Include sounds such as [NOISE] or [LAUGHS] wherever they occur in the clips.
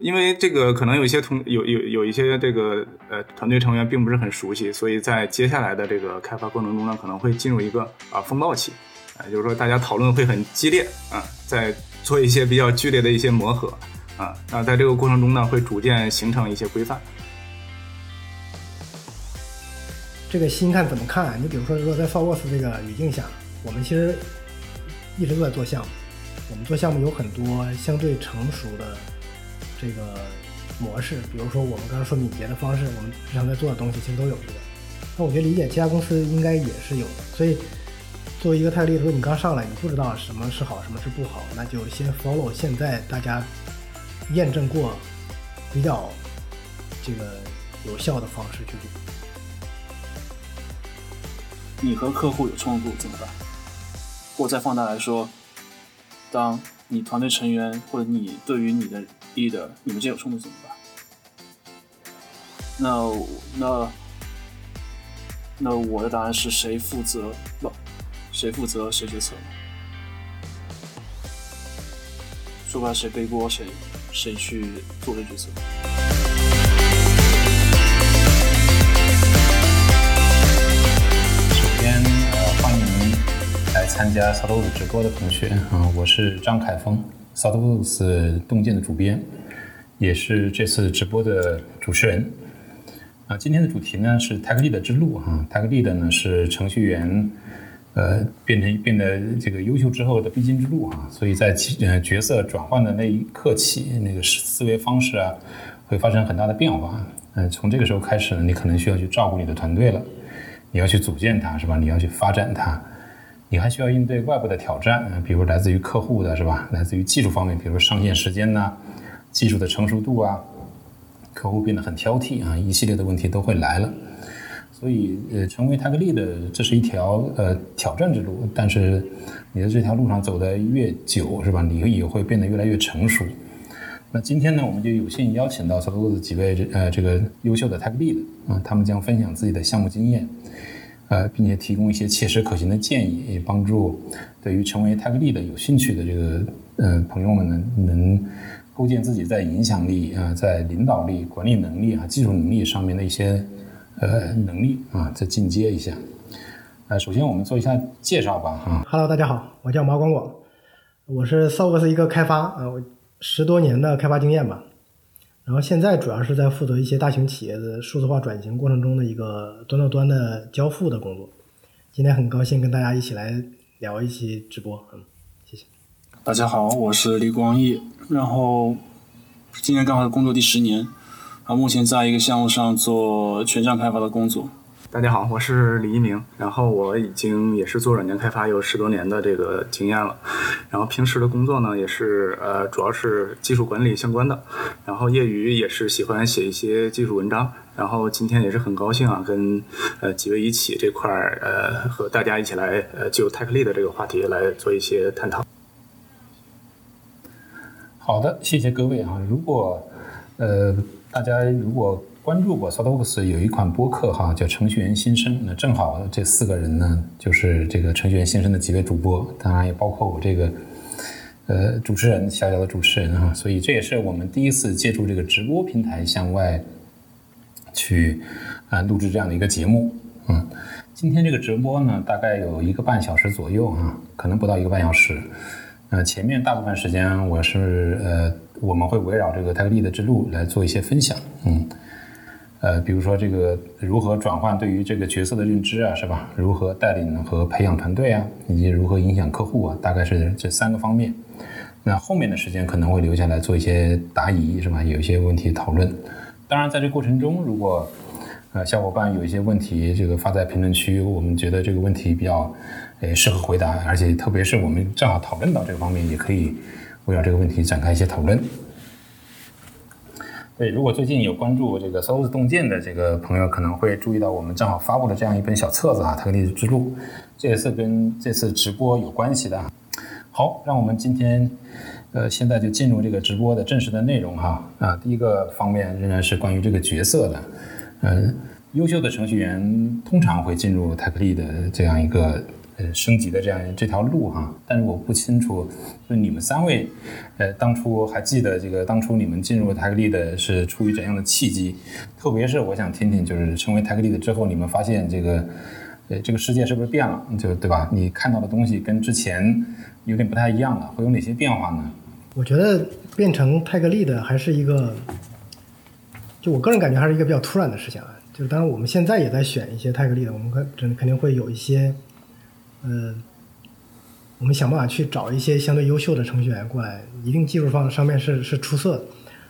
因为这个可能有一些同有有有一些这个呃团队成员并不是很熟悉，所以在接下来的这个开发过程中呢，可能会进入一个啊风暴期，啊，就是说大家讨论会很激烈啊，在做一些比较剧烈的一些磨合啊，那在这个过程中呢，会逐渐形成一些规范。这个新看怎么看？你比如说，如果在 forworks 这个语境下，我们其实一直都在做项目，我们做项目有很多相对成熟的这个模式，比如说我们刚刚说敏捷的方式，我们日常在做的东西其实都有这个。那我觉得理解其他公司应该也是有的。所以作为一个泰利，如果你刚上来，你不知道什么是好，什么是不好，那就先 follow 现在大家验证过比较这个有效的方式去做。你和客户有冲突怎么办？或再放大来说，当你团队成员或者你对于你的 e 的你们间有冲突怎么办？那那那我的答案是谁负责？不，谁负责谁决策？说白了，谁背锅谁谁去做这决策？来参加 s o u t w o 直播的同学啊，我是张凯峰 s o u t w o r 洞见的主编，也是这次直播的主持人。啊，今天的主题呢是 t a g l e a d 之路哈，Tech Lead 呢是程序员呃变成变得这个优秀之后的必经之路啊，所以在呃角色转换的那一刻起，那个思维方式啊会发生很大的变化。嗯，从这个时候开始呢，你可能需要去照顾你的团队了，你要去组建它是吧？你要去发展它。你还需要应对外部的挑战，比如来自于客户的是吧？来自于技术方面，比如上线时间呐，技术的成熟度啊，客户变得很挑剔啊，一系列的问题都会来了。所以，呃，成为 Tag Lead 这是一条呃挑战之路，但是你在这条路上走得越久是吧？你也会变得越来越成熟。那今天呢，我们就有幸邀请到 s o l o 的几位呃这个优秀的 Tag Lead 啊，他们将分享自己的项目经验。呃，并且提供一些切实可行的建议，也帮助对于成为 Tech Lead 有兴趣的这个呃朋友们呢，能构建自己在影响力啊、在领导力、管理能力啊、技术能力上面的一些呃能力啊，再进阶一下。呃，首先我们做一下介绍吧，哈。Hello，大家好，我叫毛广广，我是 s o u s 一个开发，呃，十多年的开发经验吧。然后现在主要是在负责一些大型企业的数字化转型过程中的一个端到端的交付的工作。今天很高兴跟大家一起来聊一期直播，嗯，谢谢。大家好，我是李光义，然后今年刚好工作第十年，啊，目前在一个项目上做全站开发的工作。大家好，我是李一鸣，然后我已经也是做软件开发有十多年的这个经验了，然后平时的工作呢也是呃主要是技术管理相关的，然后业余也是喜欢写一些技术文章，然后今天也是很高兴啊跟呃几位一起这块儿呃和大家一起来呃就 Tech Lead 这个话题来做一些探讨。好的，谢谢各位啊，如果呃大家如果。关注过 s o t o x 有一款播客哈，叫程序员新生。那正好这四个人呢，就是这个程序员新生的几位主播，当然也包括我这个呃主持人小小的主持人哈。所以这也是我们第一次借助这个直播平台向外去啊录制这样的一个节目。嗯，今天这个直播呢，大概有一个半小时左右啊，可能不到一个半小时。呃，前面大部分时间我是呃，我们会围绕这个泰格利的之路来做一些分享。嗯。呃，比如说这个如何转换对于这个角色的认知啊，是吧？如何带领和培养团队啊，以及如何影响客户啊，大概是这三个方面。那后面的时间可能会留下来做一些答疑，是吧？有一些问题讨论。当然，在这过程中，如果呃小伙伴有一些问题，这个发在评论区，我们觉得这个问题比较呃适合回答，而且特别是我们正好讨论到这个方面，也可以围绕这个问题展开一些讨论。对，如果最近有关注这个 s o u s 洞见的这个朋友，可能会注意到我们正好发布了这样一本小册子啊，《特立之路》，这也是跟这次直播有关系的。好，让我们今天，呃，现在就进入这个直播的正式的内容哈。啊，第一个方面仍然是关于这个角色的。呃，优秀的程序员通常会进入 Tech l e 的这样一个呃升级的这样这条路哈。但是我不清楚，就你们三位，呃，当初还记得这个当初你们进入 Tech Lead 是出于怎样的契机？特别是我想听听，就是成为泰格利的之后，你们发现这个，呃，这个世界是不是变了？就对吧？你看到的东西跟之前有点不太一样了，会有哪些变化呢？我觉得变成泰格利的还是一个，就我个人感觉还是一个比较突然的事情啊。就是当然我们现在也在选一些泰格利的，我们肯肯肯定会有一些，呃，我们想办法去找一些相对优秀的程序员过来，一定技术方上面是是出色的。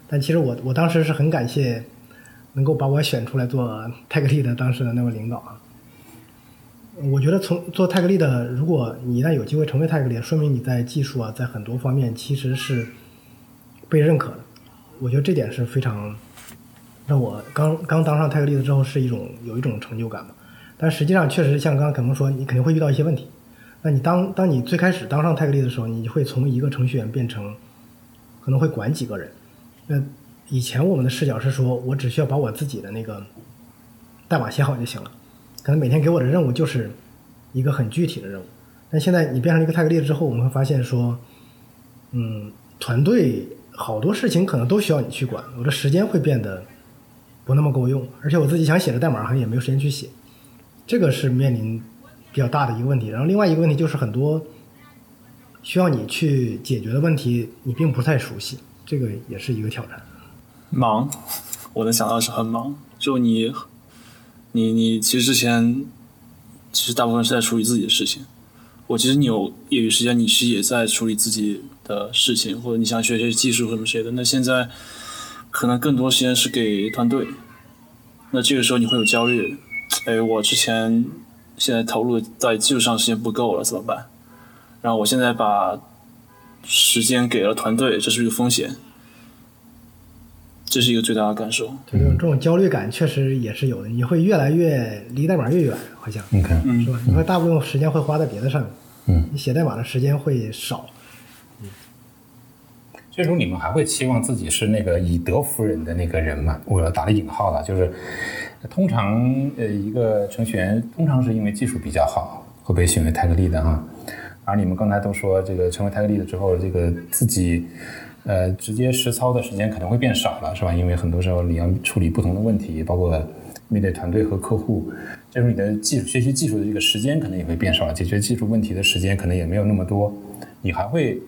但其实我我当时是很感谢能够把我选出来做泰格利的当时的那位领导啊。我觉得从做泰格利的，如果你一旦有机会成为泰格利，说明你在技术啊，在很多方面其实是被认可的。我觉得这点是非常让我刚刚当上泰格利的之后是一种有一种成就感吧。但实际上确实像刚刚可能说，你肯定会遇到一些问题。那你当当你最开始当上泰格利的时候，你会从一个程序员变成可能会管几个人。那以前我们的视角是说，我只需要把我自己的那个代码写好就行了。可能每天给我的任务就是一个很具体的任务，但现在你变成一个泰格利之后，我们会发现说，嗯，团队好多事情可能都需要你去管，我的时间会变得不那么够用，而且我自己想写的代码好像也没有时间去写，这个是面临比较大的一个问题。然后另外一个问题就是很多需要你去解决的问题，你并不太熟悉，这个也是一个挑战。忙，我能想到是很忙，就你。你你其实之前其实大部分是在处理自己的事情，我其实你有业余时间，你其实也在处理自己的事情，或者你想学些技术什么之类的。那现在可能更多时间是给团队，那这个时候你会有焦虑，哎，我之前现在投入在技术上时间不够了，怎么办？然后我现在把时间给了团队，这是一个风险。这是一个最大的感受。这种这种焦虑感确实也是有的，你会越来越离代码越远，好像，嗯，是吧？你会大部分时间会花在别的上面，嗯，你写代码的时间会少。最终你们还会期望自己是那个以德服人的那个人吗？我打了引号了，就是通常呃一个程序员通常是因为技术比较好会被选为 tag lead 哈，而你们刚才都说这个成为 tag lead 之后，这个自己。呃，直接实操的时间可能会变少了，是吧？因为很多时候你要处理不同的问题，包括面对团队和客户，这时候你的技术学习技术的这个时间可能也会变少了，解决技术问题的时间可能也没有那么多。你还会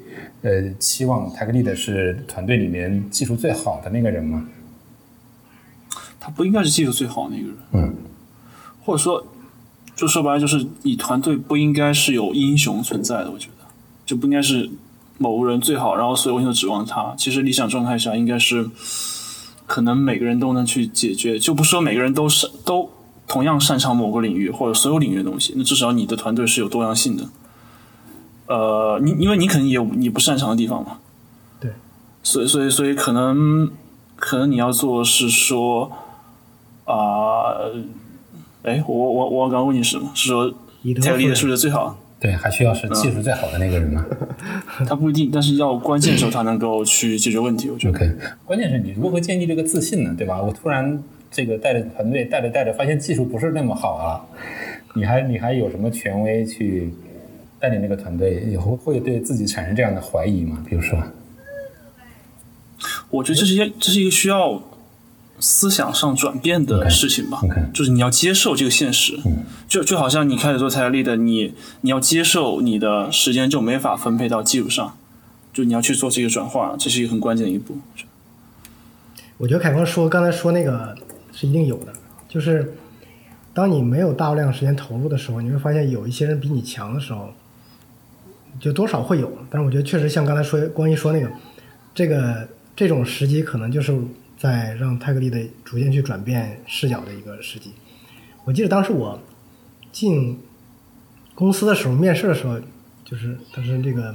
呃期望 Tech Lead 是团队里面技术最好的那个人吗？他不应该是技术最好的那个人，嗯，或者说，就说白了，就是你团队不应该是有英雄存在的，我觉得就不应该是。某个人最好，然后所有人都指望他。其实理想状态下应该是，可能每个人都能去解决，就不说每个人都是都同样擅长某个领域或者所有领域的东西。那至少你的团队是有多样性的。呃，你因为你肯定也有你不擅长的地方嘛。对。所以所以所以可能可能你要做是说啊，哎，我我我刚刚问你什么？是说泰利的是不是最好？对，还需要是技术最好的那个人吗？[LAUGHS] 他不一定，但是要关键时候他能够去解决问题。我觉得 OK，关键是你如何建立这个自信呢？对吧？我突然这个带着团队带着带着，发现技术不是那么好啊，你还你还有什么权威去带领那个团队？以后会对自己产生这样的怀疑吗？比如说，我觉得这是一这是一个需要。思想上转变的事情吧，就是你要接受这个现实，就就好像你开始做财力的，你你要接受你的时间就没法分配到技术上，就你要去做这个转化，这是一个很关键的一步。我觉得凯峰说刚才说那个是一定有的，就是当你没有大量时间投入的时候，你会发现有一些人比你强的时候，就多少会有。但是我觉得确实像刚才说关于说那个，这个这种时机可能就是。在让泰格利的逐渐去转变视角的一个时机。我记得当时我进公司的时候，面试的时候，就是当时这个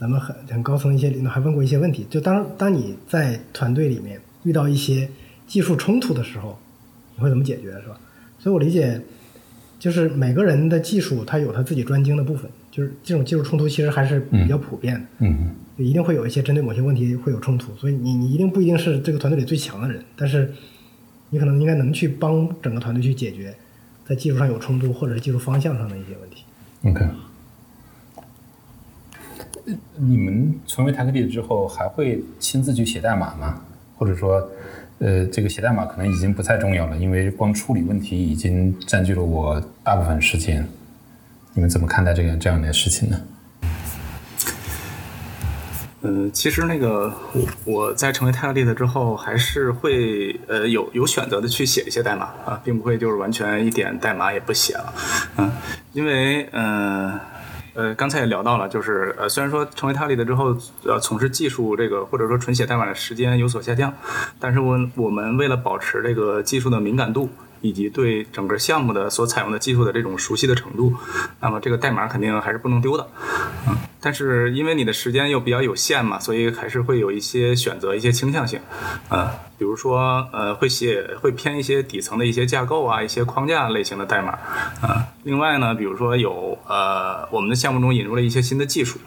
咱们很很高层一些领导还问过一些问题。就当当你在团队里面遇到一些技术冲突的时候，你会怎么解决，是吧？所以我理解，就是每个人的技术他有他自己专精的部分，就是这种技术冲突其实还是比较普遍的。嗯。一定会有一些针对某些问题会有冲突，所以你你一定不一定是这个团队里最强的人，但是你可能应该能去帮整个团队去解决在技术上有冲突或者是技术方向上的一些问题。OK，你们成为 Tech Lead 之后，还会亲自去写代码吗？或者说，呃，这个写代码可能已经不太重要了，因为光处理问题已经占据了我大部分时间。你们怎么看待这个这样的事情呢？呃，其实那个我在成为 Tech Lead 之后，还是会呃有有选择的去写一些代码啊，并不会就是完全一点代码也不写了，嗯，因为嗯。呃，刚才也聊到了，就是呃，虽然说成为 Tech Lead 之后，呃，从事技术这个或者说纯写代码的时间有所下降，但是我我们为了保持这个技术的敏感度。以及对整个项目的所采用的技术的这种熟悉的程度，那么这个代码肯定还是不能丢的，嗯，但是因为你的时间又比较有限嘛，所以还是会有一些选择，一些倾向性，呃，比如说呃会写会偏一些底层的一些架构啊，一些框架类型的代码，啊，另外呢，比如说有呃我们的项目中引入了一些新的技术，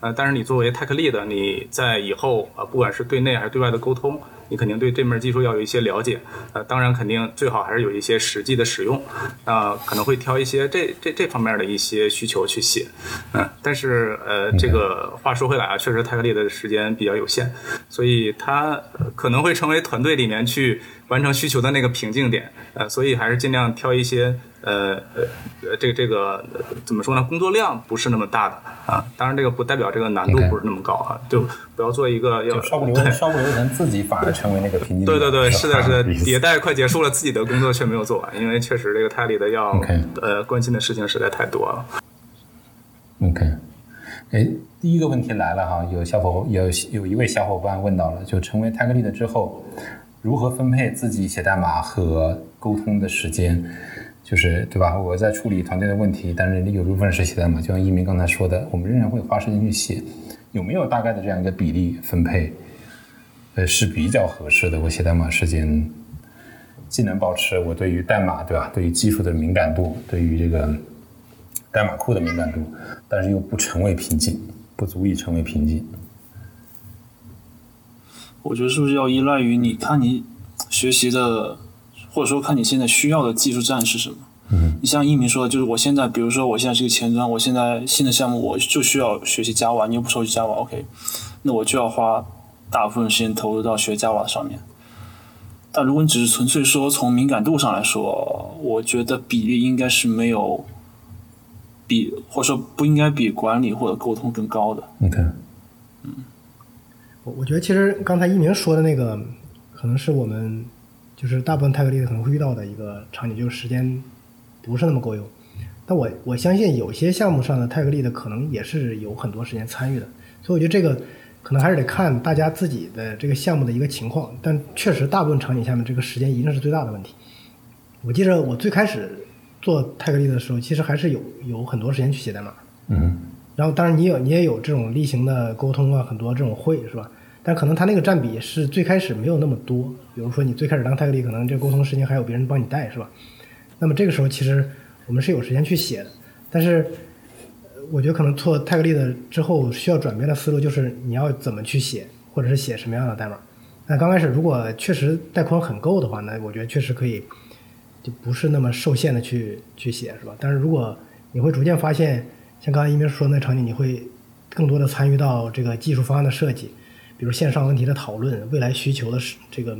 呃，但是你作为 Tech Lead，你在以后啊不管是对内还是对外的沟通。你肯定对这门技术要有一些了解，呃，当然肯定最好还是有一些实际的使用，啊，可能会挑一些这这这方面的一些需求去写，嗯，但是呃，这个话说回来啊，确实泰克利的时间比较有限，所以他可能会成为团队里面去完成需求的那个瓶颈点，呃，所以还是尽量挑一些。呃呃呃，这个这个怎么说呢？工作量不是那么大的啊，当然这个不代表这个难度不是那么高啊，就不要做一个要稍不留神稍不留神自己反而成为那个瓶颈。对对对，是的，是的，迭代快结束了，自己的工作却没有做完，因为确实这个泰里的要呃关心的事情实在太多了。OK，哎，第一个问题来了哈，有小伙有有一位小伙伴问到了，就成为泰格利的之后，如何分配自己写代码和沟通的时间？就是对吧？我在处理团队的问题，但是有部分是写代码，就像一鸣刚才说的，我们仍然会花时间去写。有没有大概的这样一个比例分配？呃，是比较合适的。我写代码时间既能保持我对于代码，对吧？对于技术的敏感度，对于这个代码库的敏感度，但是又不成为瓶颈，不足以成为瓶颈。我觉得是不是要依赖于你看你学习的？或者说，看你现在需要的技术栈是什么。嗯，你像一鸣说的，就是我现在，比如说我现在是个前端，我现在新的项目我就需要学习 Java，你又不熟悉 Java，OK，那我就要花大部分时间投入到学 Java 上面。但如果你只是纯粹说从敏感度上来说，我觉得比例应该是没有比，或者说不应该比管理或者沟通更高的。OK，嗯，我我觉得其实刚才一鸣说的那个，可能是我们。就是大部分泰格利可能会遇到的一个场景，就是时间不是那么够用。但我我相信有些项目上的泰格利的可能也是有很多时间参与的，所以我觉得这个可能还是得看大家自己的这个项目的一个情况。但确实，大部分场景下面这个时间一定是最大的问题。我记得我最开始做泰格利的时候，其实还是有有很多时间去写代码。嗯。然后，当然你有你也有这种例行的沟通啊，很多这种会是吧？但可能他那个占比是最开始没有那么多，比如说你最开始当泰格里，可能这沟通时间还有别人帮你带，是吧？那么这个时候其实我们是有时间去写的，但是我觉得可能做泰格利的之后需要转变的思路就是你要怎么去写，或者是写什么样的代码。那刚开始如果确实带宽很够的话，那我觉得确实可以，就不是那么受限的去去写，是吧？但是如果你会逐渐发现，像刚才一鸣说的那场景，你会更多的参与到这个技术方案的设计。比如线上问题的讨论、未来需求的这个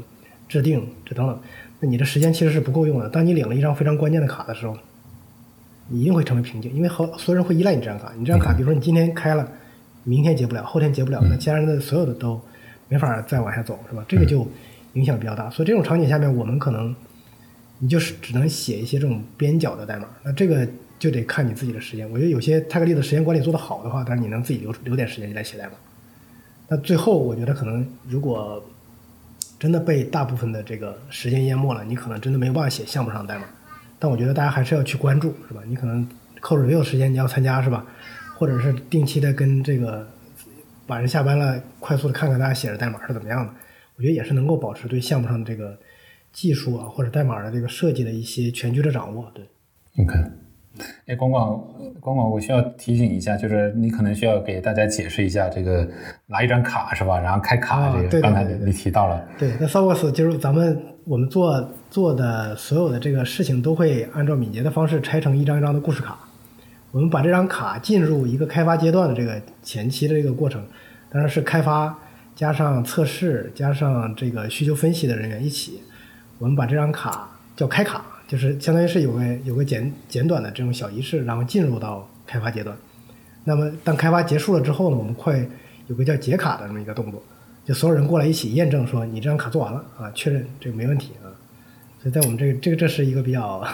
制定这等等，那你的时间其实是不够用的。当你领了一张非常关键的卡的时候，你一定会成为瓶颈，因为好所有人会依赖你这张卡。你这张卡，比如说你今天开了，明天结不了，后天结不了，那其他人的所有的都没法再往下走，是吧？这个就影响比较大。所以这种场景下面，我们可能你就是只能写一些这种边角的代码。那这个就得看你自己的时间。我觉得有些泰克利的时间管理做得好的话，但是你能自己留留点时间来写代码。那最后，我觉得可能如果真的被大部分的这个时间淹没了，你可能真的没有办法写项目上的代码。但我觉得大家还是要去关注，是吧？你可能扣 review 时间你要参加，是吧？或者是定期的跟这个晚上下班了，快速的看看大家写的代码是怎么样的。我觉得也是能够保持对项目上的这个技术啊，或者代码的这个设计的一些全局的掌握。对，OK。哎，广广，广广，我需要提醒一下，就是你可能需要给大家解释一下这个拿一张卡是吧？然后开卡这个，刚才你提到了。对，那 s o f o s 就是咱们我们做做的所有的这个事情都会按照敏捷的方式拆成一张一张的故事卡。我们把这张卡进入一个开发阶段的这个前期的这个过程，当然是开发加上测试加上这个需求分析的人员一起，我们把这张卡叫开卡，就是相当于是有个有个简简短的这种小仪式，然后进入到开发阶段。那么当开发结束了之后呢，我们会有个叫解卡的这么一个动作，就所有人过来一起验证说你这张卡做完了啊，确认这个没问题啊。所以在我们这个这个这是一个比较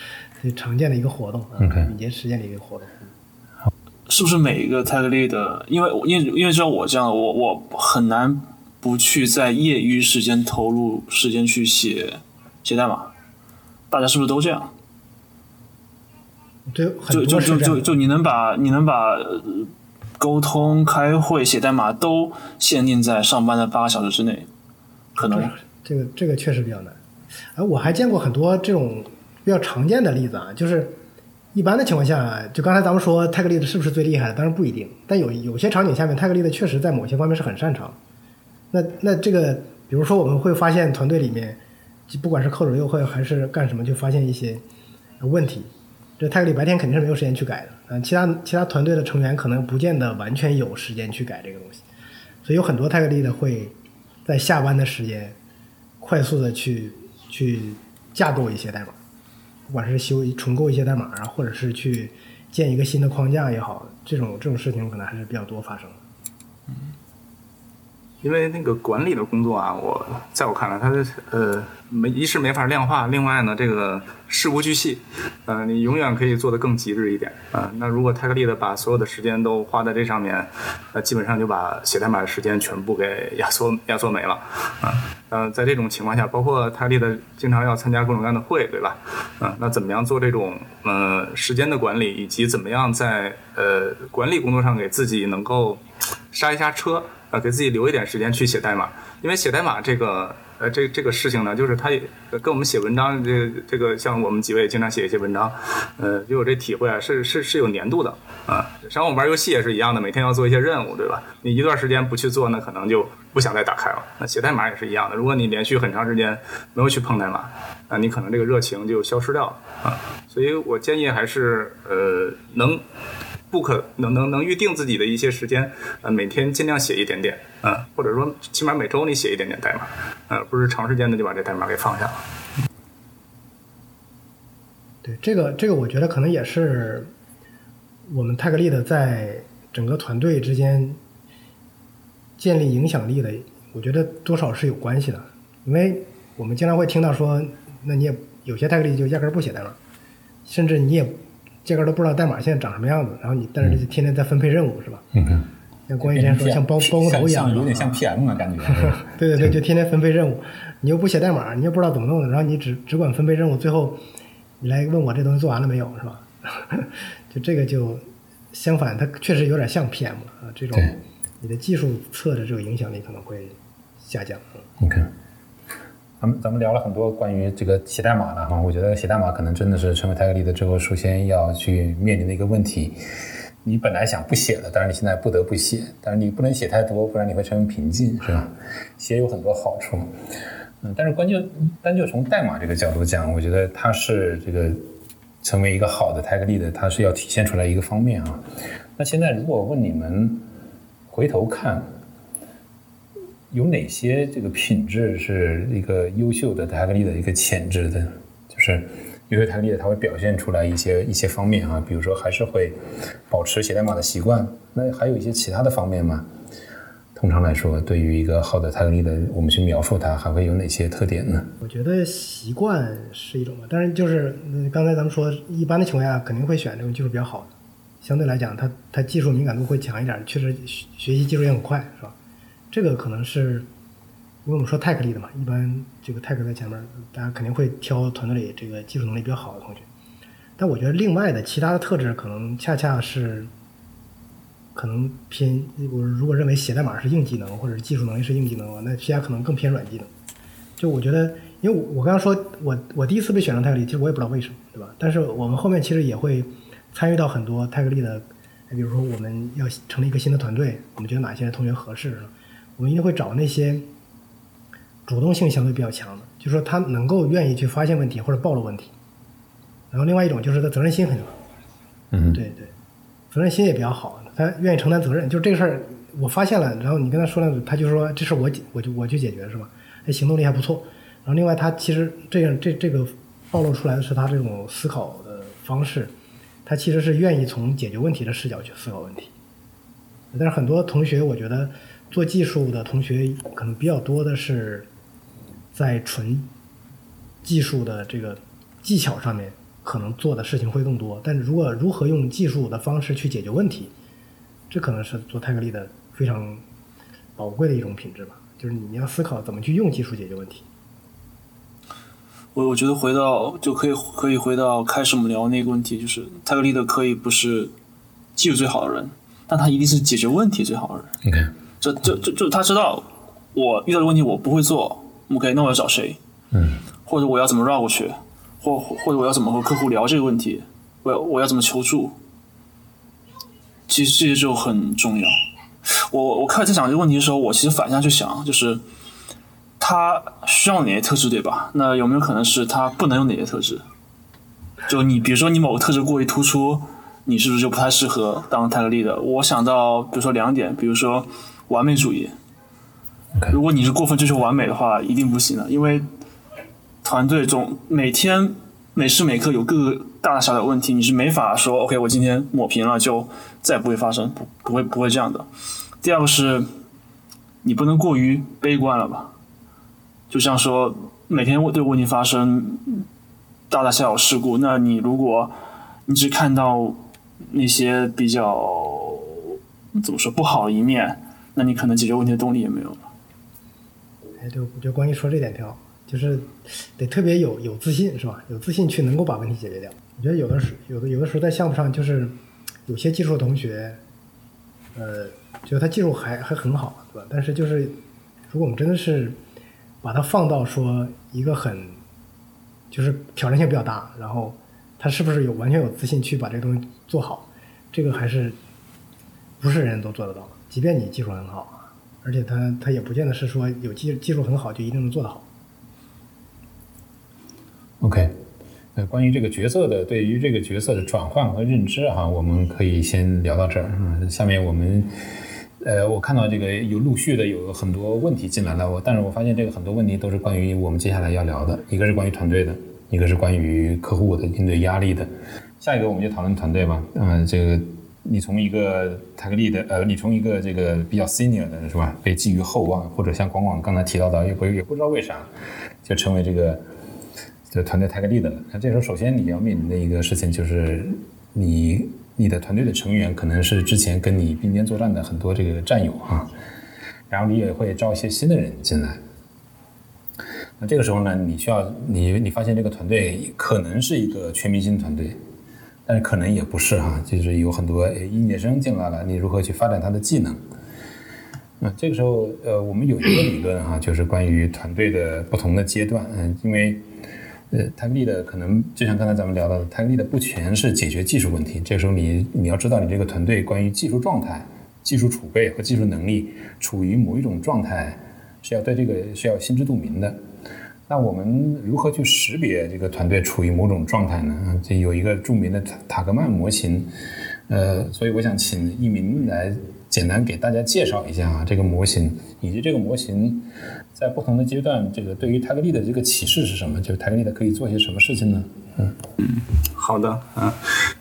[LAUGHS] 常见的一个活动啊，敏捷实践的一个活动。是不是每一个 tag lead 的？因为因为因为像我这样，我我很难不去在业余时间投入时间去写写代码。大家是不是都这样？对，就就就就就你能把你能把沟通、开会、写代码都限定在上班的八个小时之内，可能这个这个确实比较难。哎，我还见过很多这种比较常见的例子啊，就是一般的情况下，就刚才咱们说 tag lead 是不是最厉害的？当然不一定，但有有些场景下面 tag lead 确实在某些方面是很擅长。那那这个，比如说我们会发现团队里面，不管是扣左右或还是干什么，就发现一些问题。这 tag lead 白天肯定是没有时间去改的，嗯，其他其他团队的成员可能不见得完全有时间去改这个东西，所以有很多泰格利的会在下班的时间快速的去。去架构一些代码，不管是修重构一些代码啊，或者是去建一个新的框架也好，这种这种事情可能还是比较多发生的。因为那个管理的工作啊，我在我看来，它呃没一是没法量化，另外呢，这个事无巨细，呃，你永远可以做得更极致一点啊。那如果泰克利的把所有的时间都花在这上面，那基本上就把写代码的时间全部给压缩压缩没了啊。嗯，在这种情况下，包括泰克利的经常要参加各种各样的会，对吧？啊，那怎么样做这种呃时间的管理，以及怎么样在呃管理工作上给自己能够刹一下车？呃，给自己留一点时间去写代码，因为写代码这个，呃，这这个事情呢，就是它跟我们写文章，这这个像我们几位经常写一些文章，呃，就有这体会啊，是是是有粘度的啊。像我们玩游戏也是一样的，每天要做一些任务，对吧？你一段时间不去做，那可能就不想再打开了。那写代码也是一样的，如果你连续很长时间没有去碰代码，那你可能这个热情就消失掉了啊。所以我建议还是呃能。不可能能能预定自己的一些时间，呃，每天尽量写一点点，嗯，或者说起码每周你写一点点代码，呃，不是长时间的就把这代码给放下了。对，这个这个我觉得可能也是我们泰格利的在整个团队之间建立影响力的，我觉得多少是有关系的，因为我们经常会听到说，那你也有些泰格利就压根不写代码，甚至你也。这个都不知道代码现在长什么样子，然后你但是就天天在分配任务是吧？嗯像关于前说像包包工头一样，有点像 PM 啊感觉。[LAUGHS] 对对对，就天天分配任务，你又不写代码，你又不知道怎么弄的，然后你只只管分配任务，最后你来问我这东西做完了没有是吧？[LAUGHS] 就这个就相反，它确实有点像 PM 了啊，这种你的技术侧的这个影响力可能会下降。OK。咱们咱们聊了很多关于这个写代码的哈，我觉得写代码可能真的是成为 tag lead 之后首先要去面临的一个问题。你本来想不写的，但是你现在不得不写，但是你不能写太多，不然你会成为瓶颈，是吧？写有很多好处，嗯，但是关键单就从代码这个角度讲，我觉得它是这个成为一个好的 tag lead，它是要体现出来一个方面啊。那现在如果问你们回头看。有哪些这个品质是一个优秀的 tag lead 的一个潜质的？就是优秀 tag lead 它会表现出来一些一些方面啊，比如说还是会保持写代码的习惯。那还有一些其他的方面吗？通常来说，对于一个好的 tag lead，我们去描述它还会有哪些特点呢？我觉得习惯是一种吧，但是就是刚才咱们说，一般的情况下肯定会选这种技术比较好的，相对来讲，它它技术敏感度会强一点，确实学习技术也很快，是吧？这个可能是，因为我们说 tech 力的嘛，一般这个 tech 在前面，大家肯定会挑团队里这个技术能力比较好的同学。但我觉得另外的其他的特质，可能恰恰是，可能偏我如果认为写代码是硬技能，或者是技术能力是硬技能的话，那其他可能更偏软技能。就我觉得，因为我我刚刚说我我第一次被选上 tech 力，其实我也不知道为什么，对吧？但是我们后面其实也会参与到很多 tech 力的，比如说我们要成立一个新的团队，我们觉得哪些同学合适。我们一定会找那些主动性相对比较强的，就是说他能够愿意去发现问题或者暴露问题。然后另外一种就是他责任心很强。嗯，对对。责任心也比较好，他愿意承担责任。就这个事儿，我发现了，然后你跟他说了，他就说这事我解，我就我去解决是吧？哎，行动力还不错。然后另外，他其实这样这这个暴露出来的是他这种思考的方式，他其实是愿意从解决问题的视角去思考问题。但是很多同学，我觉得做技术的同学可能比较多的是在纯技术的这个技巧上面，可能做的事情会更多。但是如果如何用技术的方式去解决问题，这可能是做泰格力的非常宝贵的一种品质吧。就是你要思考怎么去用技术解决问题。我我觉得回到就可以可以回到开始我们聊那个问题，就是泰格利的可以不是技术最好的人，但他一定是解决问题最好的人。OK，就就就就他知道我遇到的问题我不会做，OK，那我要找谁？嗯，或者我要怎么绕过去，或或者我要怎么和客户聊这个问题，我要我要怎么求助？其实这些就很重要。我我开始在想这个问题的时候，我其实反向去想，就是他需要哪些特质，对吧？那有没有可能是他不能有哪些特质？就你比如说你某个特质过于突出，你是不是就不太适合当泰格力的？我想到比如说两点，比如说完美主义。如果你是过分追求完美的话，一定不行的，因为团队中每天每时每刻有各个大大小小的问题，你是没法说 OK，我今天抹平了就再也不会发生，不不会不会这样的。第二个是，你不能过于悲观了吧？就像说每天对问题发生大大小小事故，那你如果你只看到那些比较怎么说不好的一面，那你可能解决问题的动力也没有了。哎，对，我觉得关于说这点挺好，就是得特别有有自信，是吧？有自信去能够把问题解决掉。我觉得有的时有的有的时候在项目上，就是有些技术同学，呃，觉得他技术还还很好，对吧？但是就是如果我们真的是把它放到说一个很就是挑战性比较大，然后他是不是有完全有自信去把这个东西做好，这个还是不是人人都做得到的，即便你技术很好。而且他他也不见得是说有技技术很好就一定能做得好。OK，那，关于这个角色的对于这个角色的转换和认知哈，我们可以先聊到这儿。嗯，下面我们呃，我看到这个有陆续的有很多问题进来了，我但是我发现这个很多问题都是关于我们接下来要聊的，一个是关于团队的，一个是关于客户的应对压力的。下一个我们就讨论团队吧。嗯、呃，这个。你从一个泰格力的，呃，你从一个这个比较 senior 的是吧，被寄予厚望，或者像广广刚才提到的，也不也不知道为啥，就成为这个这团队泰格力的了。那这时候，首先你要面临的一个事情就是，你你的团队的成员可能是之前跟你并肩作战的很多这个战友啊，然后你也会招一些新的人进来。那这个时候呢，你需要你你发现这个团队可能是一个全明星团队。但是可能也不是哈，就是有很多应届生进来了，你如何去发展他的技能？那这个时候，呃，我们有一个理论哈，就是关于团队的不同的阶段，嗯，因为呃，泰格力的可能就像刚才咱们聊到的，泰格力的不全是解决技术问题，这个时候你你要知道你这个团队关于技术状态、技术储备和技术能力处于某一种状态，是要对这个是要心知肚明的。那我们如何去识别这个团队处于某种状态呢？这有一个著名的塔塔格曼模型，呃，所以我想请一鸣来简单给大家介绍一下啊这个模型，以及这个模型在不同的阶段，这个对于泰格利的这个启示是什么？就是泰格利的可以做些什么事情呢？嗯嗯，好的，嗯，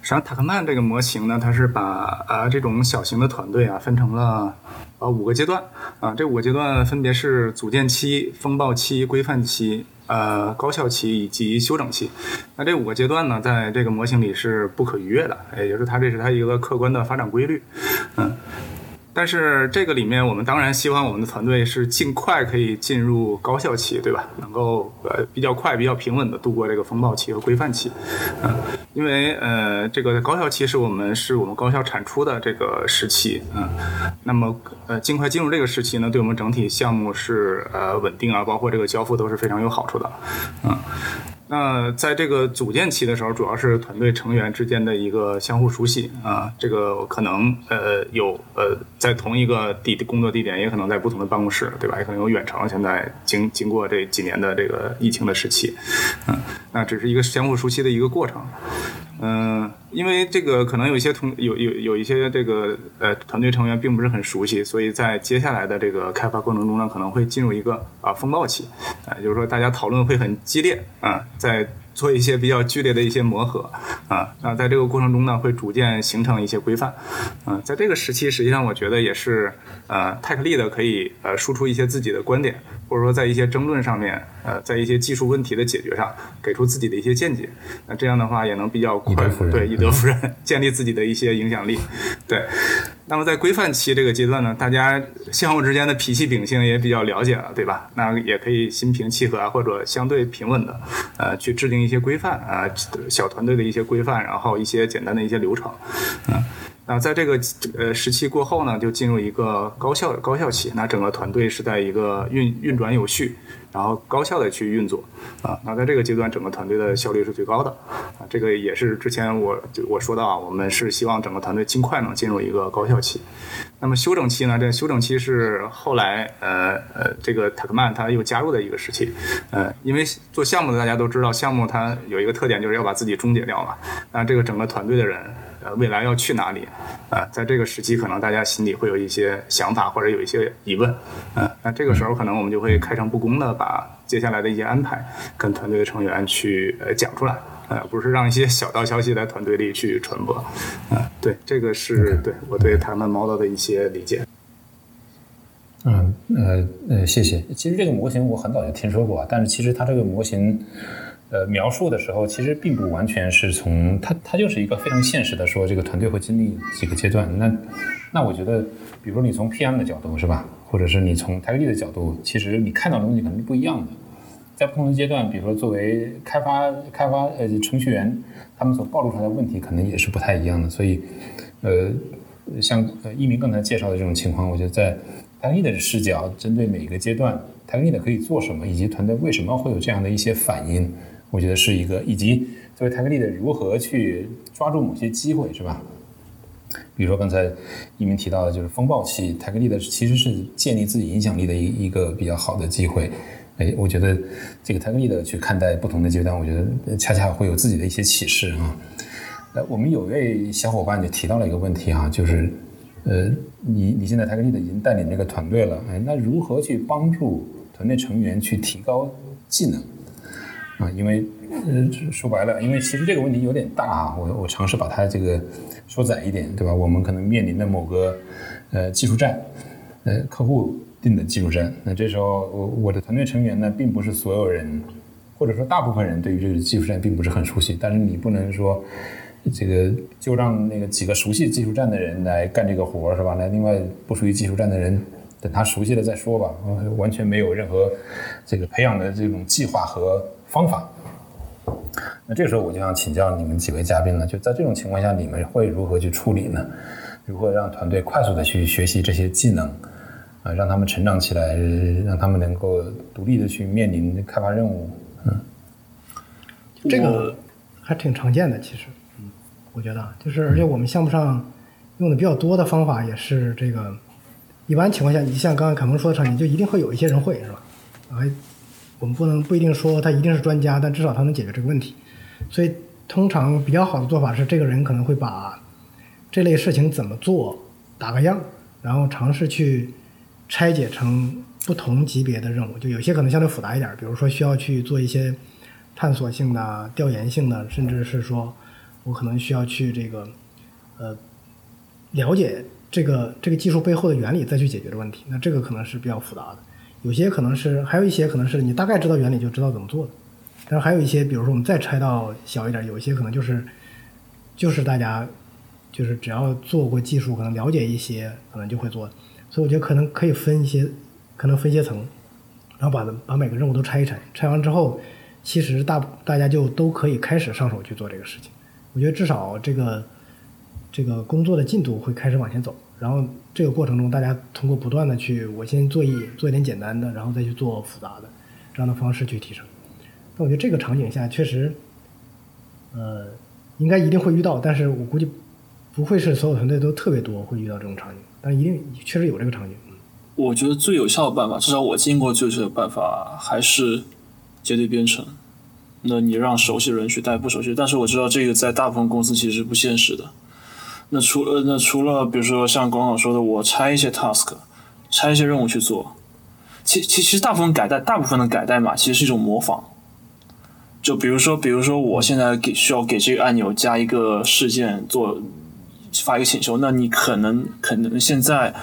实际上塔克曼这个模型呢，它是把啊这种小型的团队啊分成了。啊，五个阶段啊，这五个阶段分别是组建期、风暴期、规范期、呃高效期以及休整期。那这五个阶段呢，在这个模型里是不可逾越的，也就是它这是它一个客观的发展规律，嗯。但是这个里面，我们当然希望我们的团队是尽快可以进入高效期，对吧？能够呃比较快、比较平稳的度过这个风暴期和规范期，嗯，因为呃这个高效期是我们是我们高效产出的这个时期，嗯，那么呃尽快进入这个时期呢，对我们整体项目是呃稳定啊，包括这个交付都是非常有好处的，嗯。那在这个组建期的时候，主要是团队成员之间的一个相互熟悉啊，这个可能呃有呃在同一个地工作地点，也可能在不同的办公室，对吧？也可能有远程。现在经经过这几年的这个疫情的时期，嗯，那只是一个相互熟悉的一个过程，嗯、因为这个可能有一些同有有有一些这个呃团队成员并不是很熟悉，所以在接下来的这个开发过程中呢，可能会进入一个啊风暴期，啊、就是说大家讨论会很激烈啊，在做一些比较剧烈的一些磨合啊，那在这个过程中呢，会逐渐形成一些规范，嗯、在这个时期，实际上我觉得也是呃泰克利的可以呃输出一些自己的观点，或者说在一些争论上面，呃，在一些技术问题的解决上，给出自己的一些见解，那这样的话也能比较快对以德服人，[LAUGHS] 建立自己的一些影响力，对。那么在规范期这个阶段呢，大家相互之间的脾气秉性也比较了解了，对吧？那也可以心平气和啊，或者相对平稳的，呃，去制定一些规范啊、小团队的一些规范，然后一些简单的一些流程，嗯。那在这个呃时期过后呢，就进入一个高效高效期。那整个团队是在一个运运转有序，然后高效的去运作啊。那在这个阶段，整个团队的效率是最高的啊。这个也是之前我就我说到啊，我们是希望整个团队尽快能进入一个高效期。那么休整期呢？这休整期是后来呃呃，这个塔克曼他又加入的一个时期，呃，因为做项目的大家都知道，项目它有一个特点就是要把自己终结掉嘛。那这个整个团队的人，呃，未来要去哪里？啊、在这个时期可能大家心里会有一些想法或者有一些疑问，嗯、那这个时候可能我们就会开诚布公的把接下来的一些安排跟团队的成员去呃讲出来。呃，不是让一些小道消息在团队里去传播，嗯、对，这个是对我对他们 model 的一些理解。嗯呃呃，谢谢。其实这个模型我很早就听说过，但是其实它这个模型，呃，描述的时候其实并不完全是从它，它就是一个非常现实的说，这个团队会经历几个阶段。那那我觉得，比如你从 PM 的角度是吧，或者是你从 Tech Lead 的角度，其实你看到的东西可能是不一样的。在不同的阶段，比如说作为开发开发呃程序员，他们所暴露出来的问题可能也是不太一样的。所以，呃，像呃一鸣刚才介绍的这种情况，我觉得在 Tech Lead 的视角，针对每个阶段 Tech Lead 可以做什么，以及团队为什么会有这样的一些反应，我觉得是一个，以及作为 Tech Lead 如何去抓住某些机会，是吧？比如说刚才一鸣提到的，就是风暴期，Tech Lead 其实是建立自己影响力的一一个比较好的机会。哎，我觉得这个 Tech Lead 去看待不同的阶段，我觉得恰恰会有自己的一些启示啊。呃，我们有位小伙伴就提到了一个问题哈、就是呃，你你现在 Tech Lead 已经带领这个团队了，哎，那如何去帮助团队成员去提高技能啊？因为呃说白了，因为其实这个问题有点大啊，我我尝试把它这个说窄一点，对吧？我们可能面临的某个呃技术站，呃客户定的技术站，那这时候我我的团队成员呢，并不是所有人，或者说大部分人对于这个技术站并不是很熟悉，但是你不能说。这个就让那个几个熟悉技术站的人来干这个活儿是吧？那另外不属于技术站的人，等他熟悉了再说吧。完全没有任何这个培养的这种计划和方法。那这个时候我就想请教你们几位嘉宾了，就在这种情况下，你们会如何去处理呢？如何让团队快速的去学习这些技能，啊，让他们成长起来，让他们能够独立的去面临开发任务？嗯这个还挺常见的，其实，嗯，我觉得就是，而且我们项目上用的比较多的方法也是这个，一般情况下，你像刚刚凯蒙说的场景，就一定会有一些人会，是吧？啊，我们不能不一定说他一定是专家，但至少他能解决这个问题。所以，通常比较好的做法是，这个人可能会把这类事情怎么做打个样，然后尝试去拆解成不同级别的任务。就有些可能相对复杂一点，比如说需要去做一些探索性的、调研性的，甚至是说我可能需要去这个呃了解这个这个技术背后的原理，再去解决的问题。那这个可能是比较复杂的。有些可能是，还有一些可能是你大概知道原理就知道怎么做的。但是还有一些，比如说我们再拆到小一点，有一些可能就是就是大家就是只要做过技术，可能了解一些，可能就会做。所以我觉得可能可以分一些，可能分阶层，然后把把每个任务都拆一拆，拆完之后，其实大大家就都可以开始上手去做这个事情。我觉得至少这个这个工作的进度会开始往前走，然后这个过程中，大家通过不断的去，我先做一做一点简单的，然后再去做复杂的，这样的方式去提升。那我觉得这个场景下确实，呃，应该一定会遇到，但是我估计不会是所有团队都特别多会遇到这种场景，但一定确实有这个场景。我觉得最有效的办法，至少我见过最有效的办法还是结对编程。那你让熟悉的人去带不熟悉，但是我知道这个在大部分公司其实是不现实的。那除了那除了比如说像广广说的，我拆一些 task，拆一些任务去做，其其其实大部分改代大部分的改代码其实是一种模仿。就比如说比如说我现在给需要给这个按钮加一个事件做发一个请求，那你可能可能现在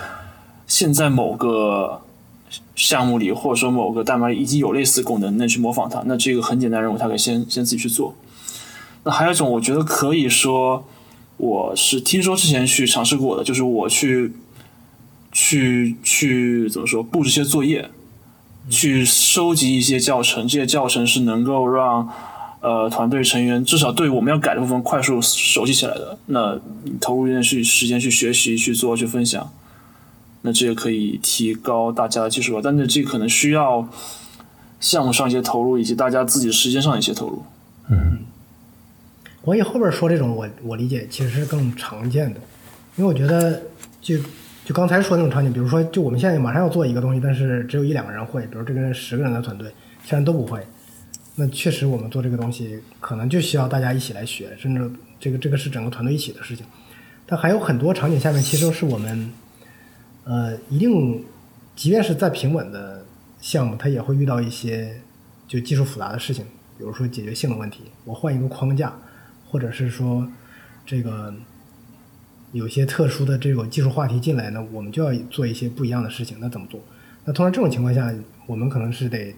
现在某个项目里或者说某个代码里已经有类似功能，那去模仿它，那这个很简单任务，它可以先先自己去做。那还有一种，我觉得可以说。我是听说之前去尝试过的，就是我去去去怎么说布置一些作业，去收集一些教程，这些教程是能够让呃团队成员至少对我们要改的部分快速熟悉起来的。那投入一点去时间去学习、去做、去分享，那这也可以提高大家的技术吧。但是这可能需要项目上一些投入，以及大家自己时间上一些投入。嗯。所以后边说这种，我我理解其实是更常见的，因为我觉得就就刚才说那种场景，比如说就我们现在马上要做一个东西，但是只有一两个人会，比如这个人十个人的团队，其他人都不会，那确实我们做这个东西可能就需要大家一起来学，甚至这个这个是整个团队一起的事情。但还有很多场景下面，其实是我们呃一定，即便是再平稳的项目，它也会遇到一些就技术复杂的事情，比如说解决性的问题，我换一个框架。或者是说，这个有些特殊的这种技术话题进来呢，我们就要做一些不一样的事情。那怎么做？那通常这种情况下，我们可能是得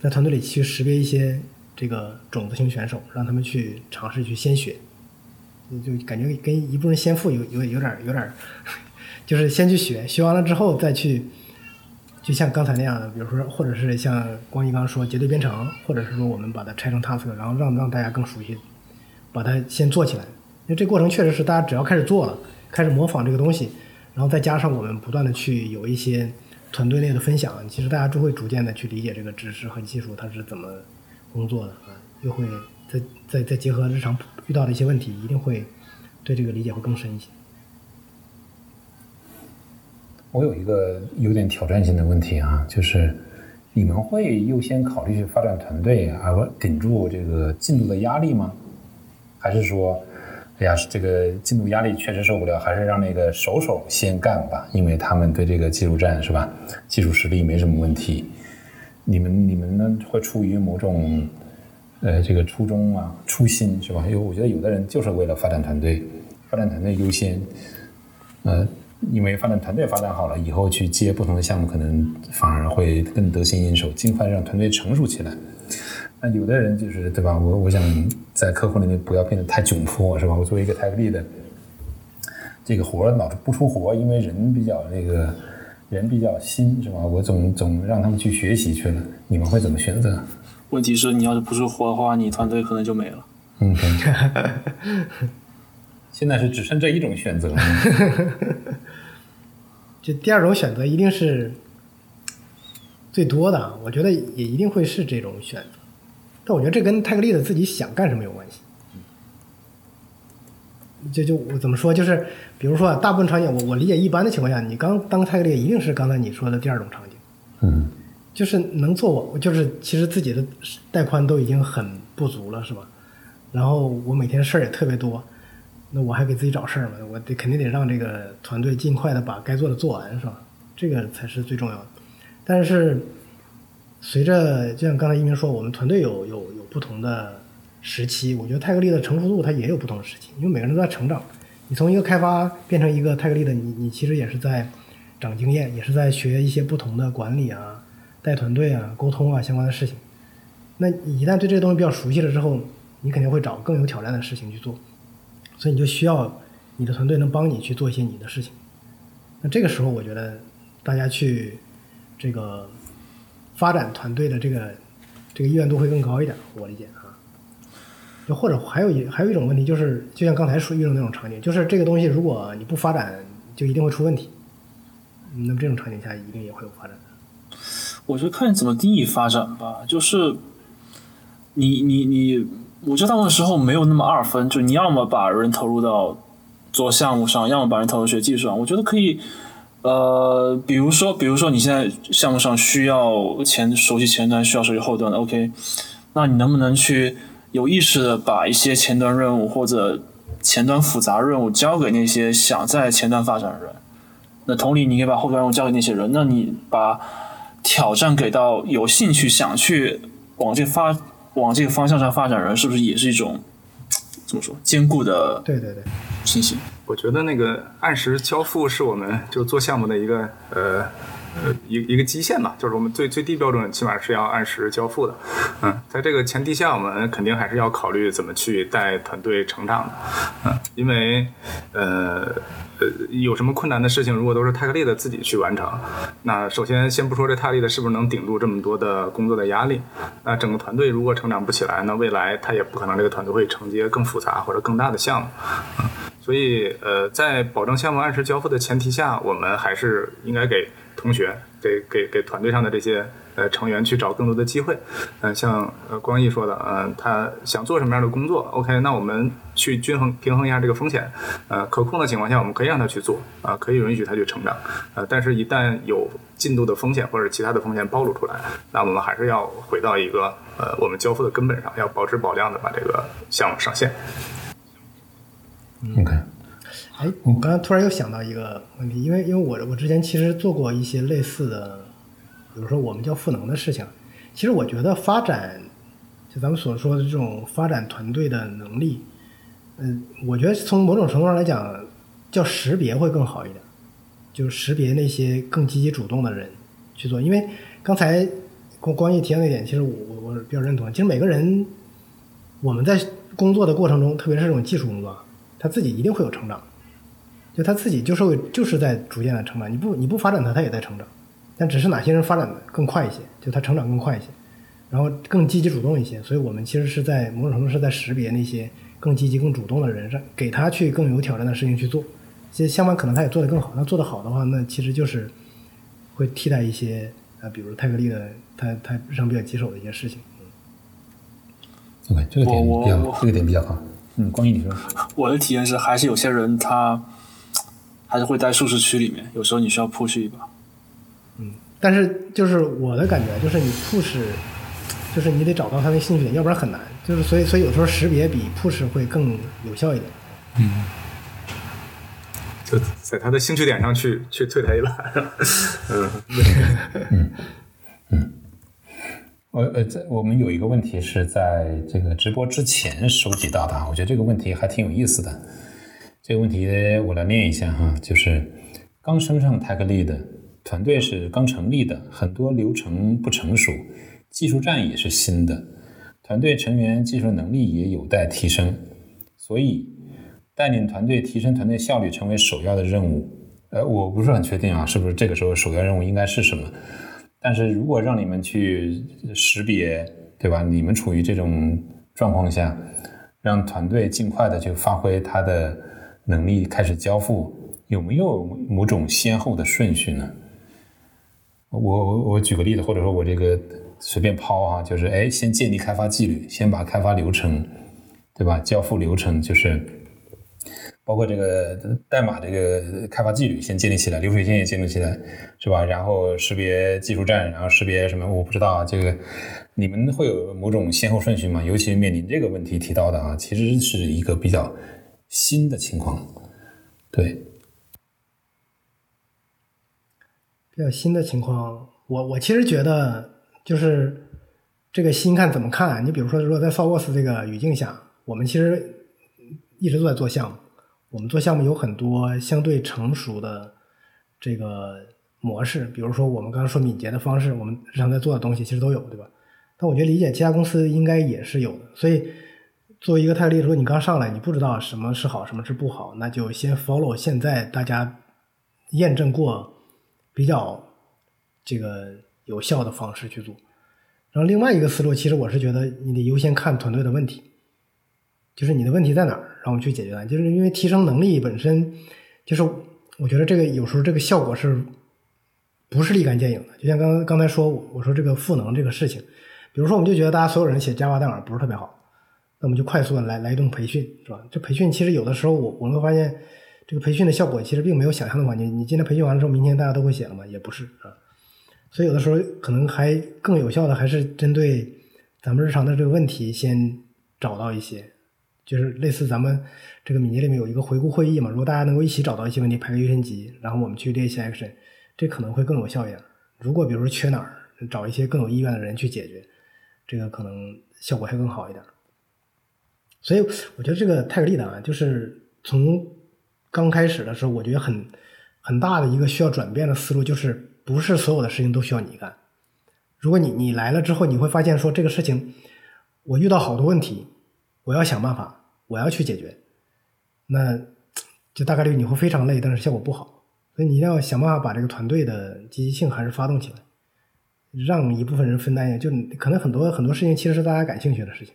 在团队里去识别一些这个种子型选手，让他们去尝试去先学，就感觉跟一部分先富有有有点有点，[LAUGHS] 就是先去学，学完了之后再去，就像刚才那样的，比如说，或者是像光一刚说结对编程，或者是说我们把它拆成 task，然后让让大家更熟悉。把它先做起来，因为这过程确实是大家只要开始做了，开始模仿这个东西，然后再加上我们不断的去有一些团队内的分享，其实大家就会逐渐的去理解这个知识和技术它是怎么工作的啊，又会再再再结合日常遇到的一些问题，一定会对这个理解会更深一些。我有一个有点挑战性的问题啊，就是你们会优先考虑去发展团队，而顶住这个进度的压力吗？还是说，哎呀，这个进度压力确实受不了，还是让那个手手先干吧，因为他们对这个技术站是吧，技术实力没什么问题。你们你们呢，会出于某种呃这个初衷啊、初心是吧？因为我觉得有的人就是为了发展团队，发展团队优先，呃，因为发展团队发展好了以后，去接不同的项目，可能反而会更得心应手，尽快让团队成熟起来。那有的人就是对吧？我我想在客户那边不要变得太窘迫，是吧？我作为一个 tech lead，这个活老是不出活，因为人比较那个人比较新，是吧？我总总让他们去学习去了。你们会怎么选择？问题是你要是不出活的话，你团队可能就没了。嗯，[LAUGHS] 现在是只剩这一种选择。就第二种选择一定是最多的，我觉得也一定会是这种选择。但我觉得这跟泰格利的自己想干什么有关系。就就我怎么说，就是比如说，大部分场景，我我理解一般的情况下，你刚当泰格利一定是刚才你说的第二种场景。嗯。就是能做我，就是其实自己的带宽都已经很不足了，是吧？然后我每天事儿也特别多，那我还给自己找事儿嘛？我得肯定得让这个团队尽快的把该做的做完，是吧？这个才是最重要的。但是。随着就像刚才一鸣说，我们团队有有有不同的时期，我觉得泰格利的成熟度它也有不同的时期，因为每个人都在成长。你从一个开发变成一个泰格利的，你你其实也是在长经验，也是在学一些不同的管理啊、带团队啊、沟通啊相关的事情。那你一旦对这个东西比较熟悉了之后，你肯定会找更有挑战的事情去做，所以你就需要你的团队能帮你去做一些你的事情。那这个时候，我觉得大家去这个。发展团队的这个这个意愿度会更高一点，我理解啊。就或者还有一还有一种问题，就是就像刚才说遇到那种场景，就是这个东西如果你不发展，就一定会出问题。那么这种场景下一定也会有发展的。我觉得看你怎么定义发展吧，就是你你你，我觉得大部分时候没有那么二分，就你要么把人投入到做项目上，要么把人投入学技术上。我觉得可以。呃，比如说，比如说你现在项目上需要前熟悉前端，需要熟悉后端的，OK，那你能不能去有意识的把一些前端任务或者前端复杂任务交给那些想在前端发展的人？那同理，你可以把后端任务交给那些人。那你把挑战给到有兴趣想去往这发往这个方向上发展人，是不是也是一种怎么说坚固的对对对，信心？我觉得那个按时交付是我们就做项目的一个呃呃一一个基线吧，就是我们最最低标准，起码是要按时交付的。嗯，在这个前提下，我们肯定还是要考虑怎么去带团队成长的。嗯，因为呃呃有什么困难的事情，如果都是泰克利的自己去完成，那首先先不说这泰克利的是不是能顶住这么多的工作的压力，那整个团队如果成长不起来，那未来他也不可能这个团队会承接更复杂或者更大的项目。所以，呃，在保证项目按时交付的前提下，我们还是应该给同学、给给给团队上的这些呃成员去找更多的机会。嗯、像呃光毅说的，嗯、他想做什么样的工作，OK，那我们去均衡平衡一下这个风险。呃，可控的情况下，我们可以让他去做，啊、可以允许他去成长。呃，但是，一旦有进度的风险或者其他的风险暴露出来，那我们还是要回到一个呃我们交付的根本上，要保质保量的把这个项目上线。OK，哎，我刚刚突然又想到一个问题，因为因为我我之前其实做过一些类似的，比如说我们叫赋能的事情。其实我觉得发展，就咱们所说的这种发展团队的能力，嗯，我觉得从某种程度上来讲，叫识别会更好一点，就是识别那些更积极主动的人去做。因为刚才光光一提到那点，其实我我我比较认同。其实每个人我们在工作的过程中，特别是这种技术工作，他自己一定会有成长，就他自己就是会就是在逐渐的成长。你不你不发展他，他也在成长，但只是哪些人发展的更快一些，就他成长更快一些，然后更积极主动一些。所以我们其实是在某种程度是在识别那些更积极、更主动的人，让给他去更有挑战的事情去做。其实相反，可能他也做得更好。那做得好的话，那其实就是会替代一些呃，比如泰格利的他他日常比较棘手的一些事情。OK，这个点比较我这个点比较好。嗯，光毅你说，我的体验是，还是有些人他还是会在舒适区里面，有时候你需要 push 一把。但是就是我的感觉，就是你 push，就是你得找到他的兴趣点，要不然很难。就是所以所以有时候识别比 push 会更有效一点。嗯就在他的兴趣点上去去推他一把。嗯 [LAUGHS] 嗯，我呃，在我们有一个问题是在这个直播之前收集到的啊，我觉得这个问题还挺有意思的。这个问题我来念一下哈，就是刚升上 Tech Lead 的团队是刚成立的，很多流程不成熟，技术栈也是新的，团队成员技术能力也有待提升，所以带领团队提升团队效率成为首要的任务。呃，我不是很确定啊，是不是这个时候首要任务应该是什么？但是如果让你们去识别，对吧？你们处于这种状况下，让团队尽快的去发挥他的能力，开始交付，有没有某种先后的顺序呢？我我我举个例子，或者说我这个随便抛啊，就是哎，先建立开发纪律，先把开发流程，对吧？交付流程就是。包括这个代码这个开发纪律先建立起来，流水线也建立起来，是吧？然后识别技术栈，然后识别什么？我不知道啊，这个你们会有某种先后顺序吗？尤其面临这个问题提到的啊，其实是一个比较新的情况，对，比较新的情况，我我其实觉得就是这个新看怎么看？你比如说，如果在 Salesforce 这个语境下，我们其实一直都在做项目，我们做项目有很多相对成熟的这个模式，比如说我们刚刚说敏捷的方式，我们日常在做的东西其实都有，对吧？但我觉得理解其他公司应该也是有的，所以作为一个泰利，如果你刚上来，你不知道什么是好，什么是不好，那就先 follow 现在大家验证过比较这个有效的方式去做。然后另外一个思路，其实我是觉得你得优先看团队的问题，就是你的问题在哪儿，让我们去解决它。就是因为提升能力本身，就是我觉得这个有时候这个效果是不是立竿见影的？就像刚刚才说，我说这个赋能这个事情，比如说我们就觉得大家所有人写 Java 代码不是特别好，那我们就快速的来来一顿培训，是吧？这培训其实有的时候我我们会发现，这个培训的效果其实并没有想象的完你你今天培训完了之后，明天大家都会写了吗？也不是啊。所以有的时候可能还更有效的还是针对咱们日常的这个问题先找到一些，就是类似咱们这个敏捷里面有一个回顾会议嘛，如果大家能够一起找到一些问题，排个优先级，然后我们去列一些 action，这可能会更有效一点。如果比如说缺哪儿，找一些更有意愿的人去解决，这个可能效果会更好一点。所以我觉得这个泰格利的啊，就是从刚开始的时候，我觉得很很大的一个需要转变的思路，就是不是所有的事情都需要你干。如果你你来了之后，你会发现说这个事情，我遇到好多问题，我要想办法，我要去解决，那就大概率你会非常累，但是效果不好。所以你一定要想办法把这个团队的积极性还是发动起来，让一部分人分担一下，就可能很多很多事情其实是大家感兴趣的事情。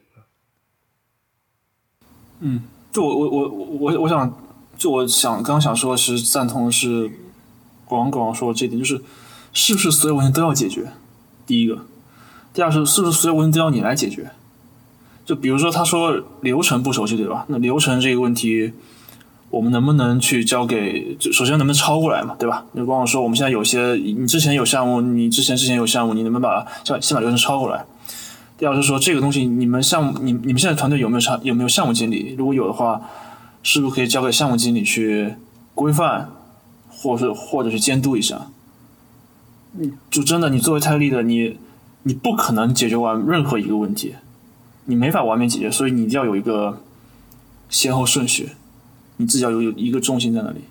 嗯，就我我我我我想，就我想刚想说的，是赞同是广广说这点，就是是不是所有问题都要解决？第一个，第二是是不是所有问题都要你来解决？就比如说他说流程不熟悉，对吧？那流程这个问题，我们能不能去交给？就首先能不能抄过来嘛，对吧？你光我说我们现在有些，你之前有项目，你之前之前有项目，你能不能把先先把流程抄过来？第二是说这个东西，你们项目，你你们现在团队有没有项有没有项目经理？如果有的话，是不是可以交给项目经理去规范，或者是或者是监督一下？嗯，就真的，你作为泰利的，你你不可能解决完任何一个问题，你没法完美解决，所以你一定要有一个先后顺序，你自己要有有一个重心在那里。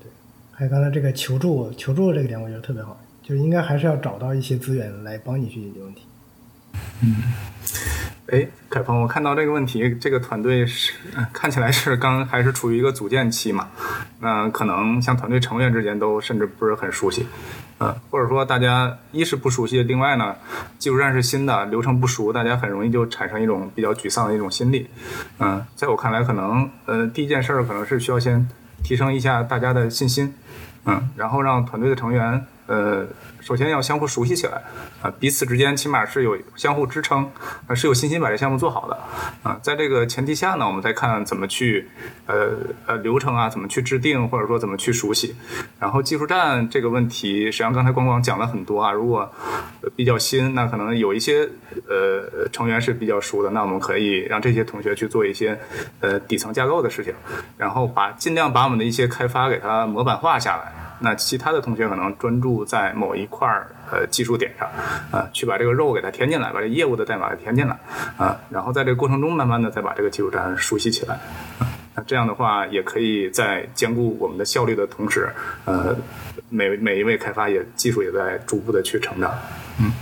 对，还有刚才这个求助求助这个点，我觉得特别好。就应该还是要找到一些资源来帮你去解决问题。嗯，哎，凯鹏，我看到这个问题，这个团队是看起来是刚还是处于一个组建期嘛？那可能像团队成员之间都甚至不是很熟悉，嗯，或者说大家一是不熟悉，另外呢，技术站是新的，流程不熟，大家很容易就产生一种比较沮丧的一种心理。嗯，在我看来，可能呃第一件事儿可能是需要先提升一下大家的信心，嗯，然后让团队的成员。呃，首先要相互熟悉起来，啊，彼此之间起码是有相互支撑，啊，是有信心把这项目做好的，啊，在这个前提下呢，我们再看怎么去，呃呃，流程啊，怎么去制定，或者说怎么去熟悉，然后技术站这个问题，实际上刚才光光讲了很多啊，如果比较新，那可能有一些呃成员是比较熟的，那我们可以让这些同学去做一些呃底层架构的事情，然后把尽量把我们的一些开发给它模板化下来。那其他的同学可能专注在某一块儿呃技术点上，啊，去把这个肉给它填进来，把这业务的代码给填进来，啊，然后在这个过程中慢慢的再把这个技术栈熟悉起来，那这样的话也可以在兼顾我们的效率的同时，呃，每每一位开发也技术也在逐步的去成长，嗯。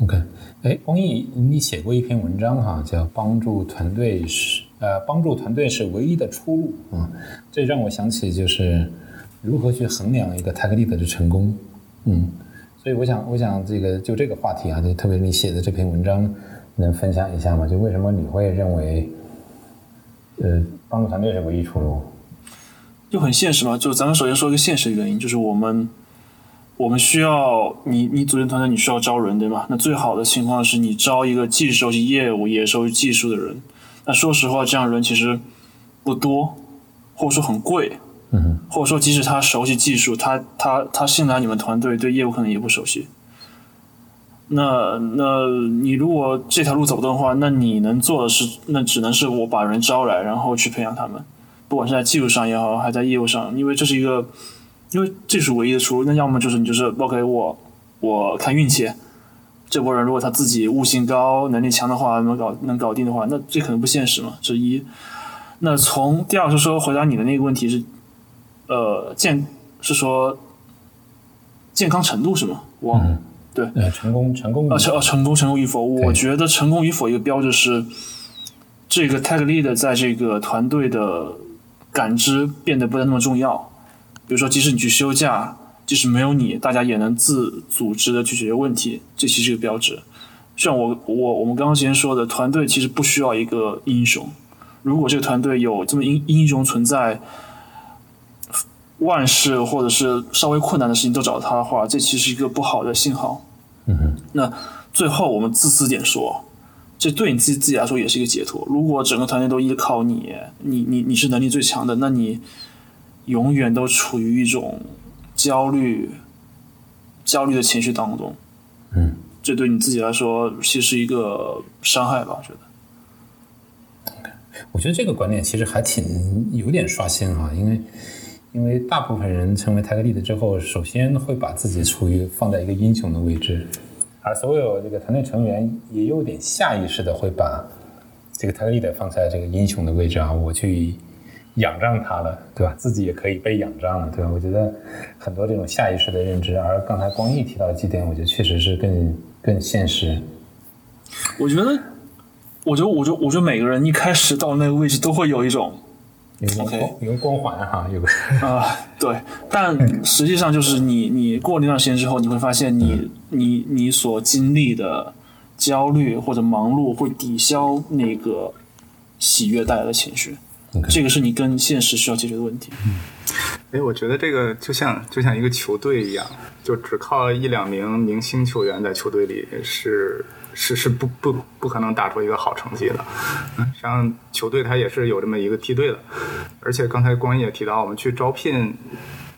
OK，哎，王毅，你写过一篇文章哈，叫帮助团队是。呃，帮助团队是唯一的出路啊！这让我想起就是如何去衡量一个 tech lead 的成功，嗯，所以我想，我想这个就这个话题啊，就特别你写的这篇文章，能分享一下吗？就为什么你会认为，呃，帮助团队是唯一出路？就很现实嘛，就咱们首先说一个现实原因，就是我们我们需要你你组建团队，你需要招人，对吧？那最好的情况是你招一个既熟悉业务也熟悉技术的人。那说实话，这样人其实不多，或者说很贵，嗯，或者说即使他熟悉技术，他他他进来你们团队对业务可能也不熟悉。那那你如果这条路走不通的话，那你能做的是，那只能是我把人招来，然后去培养他们，不管是在技术上也好，还在业务上，因为这是一个，因为这是唯一的出路。那要么就是你就是 OK，我我看运气。这波人如果他自己悟性高、能力强的话，能搞能搞定的话，那这可能不现实嘛。这一。那从第二是说回答你的那个问题是，呃，健是说健康程度是吗？忘对，成功成功啊成成功成功与否？我觉得成功与否一个标志是这个 tag lead 在这个团队的感知变得不再那么重要。比如说，即使你去休假。即使没有你，大家也能自组织的去解决问题，这其实是个标志。像我我我们刚刚之前说的，团队其实不需要一个英雄。如果这个团队有这么英英雄存在，万事或者是稍微困难的事情都找他的话，这其实是一个不好的信号。嗯哼。那最后我们自私点说，这对你自己自己来说也是一个解脱。如果整个团队都依靠你，你你你是能力最强的，那你永远都处于一种。焦虑、焦虑的情绪当中，嗯，这对你自己来说其实是一个伤害吧？我觉得。我觉得这个观点其实还挺有点刷新啊，因为因为大部分人成为泰格利的之后，首先会把自己处于放在一个英雄的位置，而所有这个团队成员也有点下意识的会把这个泰格利的放在这个英雄的位置啊，我去仰仗他了，对吧？自己也可以被仰仗了，对吧？我觉得很多这种下意识的认知，而刚才光毅提到几点，我觉得确实是更更现实。我觉得。我觉得，我觉得，我觉得每个人一开始到那个位置都会有一种有个光有个光环哈，有个啊，对。但实际上就是你，你过那段时间之后，你会发现你，你，你所经历的焦虑或者忙碌会抵消那个喜悦带来的情绪。这个是你跟现实需要解决的问题。嗯，哎，我觉得这个就像就像一个球队一样，就只靠一两名明星球员在球队里是。是是不不不可能打出一个好成绩的，嗯，像球队它也是有这么一个梯队的，而且刚才光也提到，我们去招聘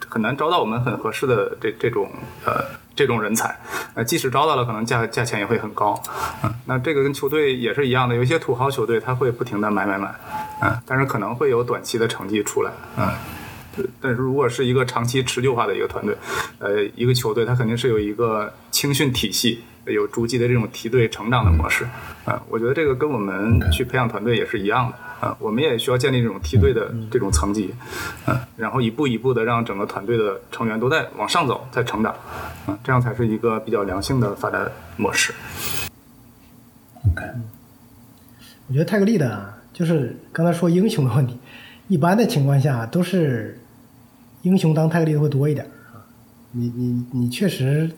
很难招到我们很合适的这这种呃这种人才，呃，即使招到了，可能价价钱也会很高，嗯，那这个跟球队也是一样的，有一些土豪球队他会不停的买买买，嗯，但是可能会有短期的成绩出来，嗯，但是如果是一个长期持久化的一个团队，呃，一个球队它肯定是有一个青训体系。有逐级的这种梯队成长的模式，啊，我觉得这个跟我们去培养团队也是一样的，啊，我们也需要建立这种梯队的这种层级，嗯，然后一步一步的让整个团队的成员都在往上走，在成长，啊，这样才是一个比较良性的发展模式。OK，我觉得泰格利的，就是刚才说英雄的问题，一般的情况下都是英雄当泰格利的会多一点啊，你你你确实。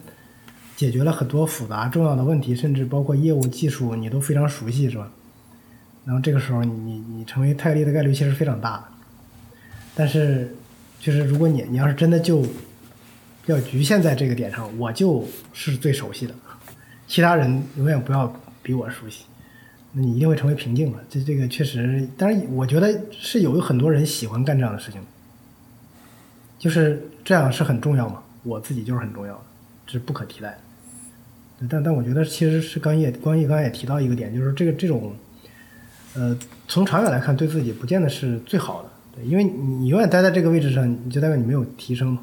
解决了很多复杂重要的问题，甚至包括业务技术，你都非常熟悉，是吧？然后这个时候，你你你成为泰利的概率其实非常大。但是，就是如果你你要是真的就要局限在这个点上，我就是最熟悉的，其他人永远不要比我熟悉，那你一定会成为瓶颈的。这这个确实，但是我觉得是有很多人喜欢干这样的事情，就是这样是很重要嘛。我自己就是很重要的，这是不可替代的。但但我觉得其实是刚也光毅刚才也提到一个点，就是这个这种，呃，从长远来看，对自己不见得是最好的，对，因为你永远待在这个位置上，你就代表你没有提升，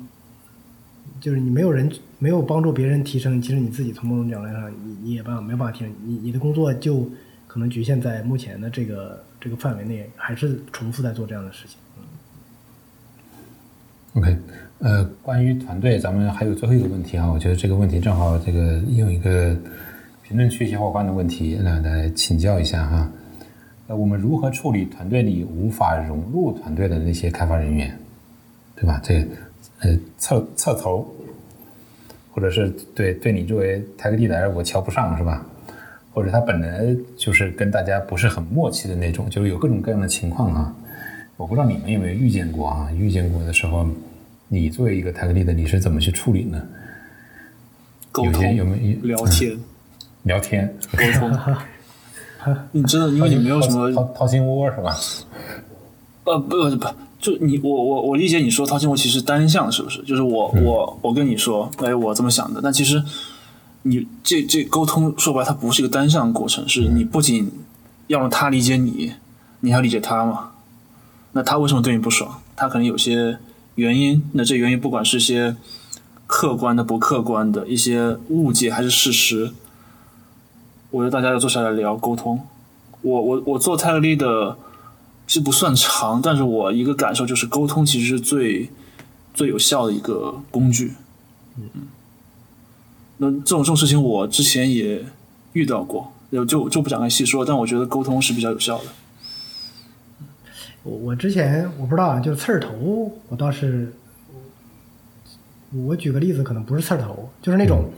就是你没有人没有帮助别人提升，其实你自己从某种角度上，你你也办法没办法提升，你你的工作就可能局限在目前的这个这个范围内，还是重复在做这样的事情。OK。呃，关于团队，咱们还有最后一个问题啊，我觉得这个问题正好这个用一个评论区小伙伴的问题来来请教一下哈。呃，我们如何处理团队里无法融入团队的那些开发人员，对吧？这呃侧侧头，或者是对对你作为泰格蒂来我瞧不上是吧？或者他本来就是跟大家不是很默契的那种，就是有各种各样的情况啊。我不知道你们有没有遇见过啊？遇见过的时候。你作为一个泰格利的，你是怎么去处理呢？沟通有没有聊天？聊天沟通。[LAUGHS] 你真的因为你没有什么掏掏心窝是吧？呃不不不，就你我我我理解你说掏心窝其实单向是不是？就是我我我跟你说，哎我这么想的，但其实你这这沟通说白它不是一个单向过程，是你不仅要让他理解你，你还要理解他嘛？那他为什么对你不爽？他可能有些。原因，那这原因不管是些客观的、不客观的一些误解还是事实，我觉得大家要坐下来聊沟通。我我我做泰利的其实不算长，但是我一个感受就是沟通其实是最最有效的一个工具。嗯，那这种这种事情我之前也遇到过，就就就不展开细说，但我觉得沟通是比较有效的。我我之前我不知道啊，就是刺儿头，我倒是，我举个例子，可能不是刺儿头，就是那种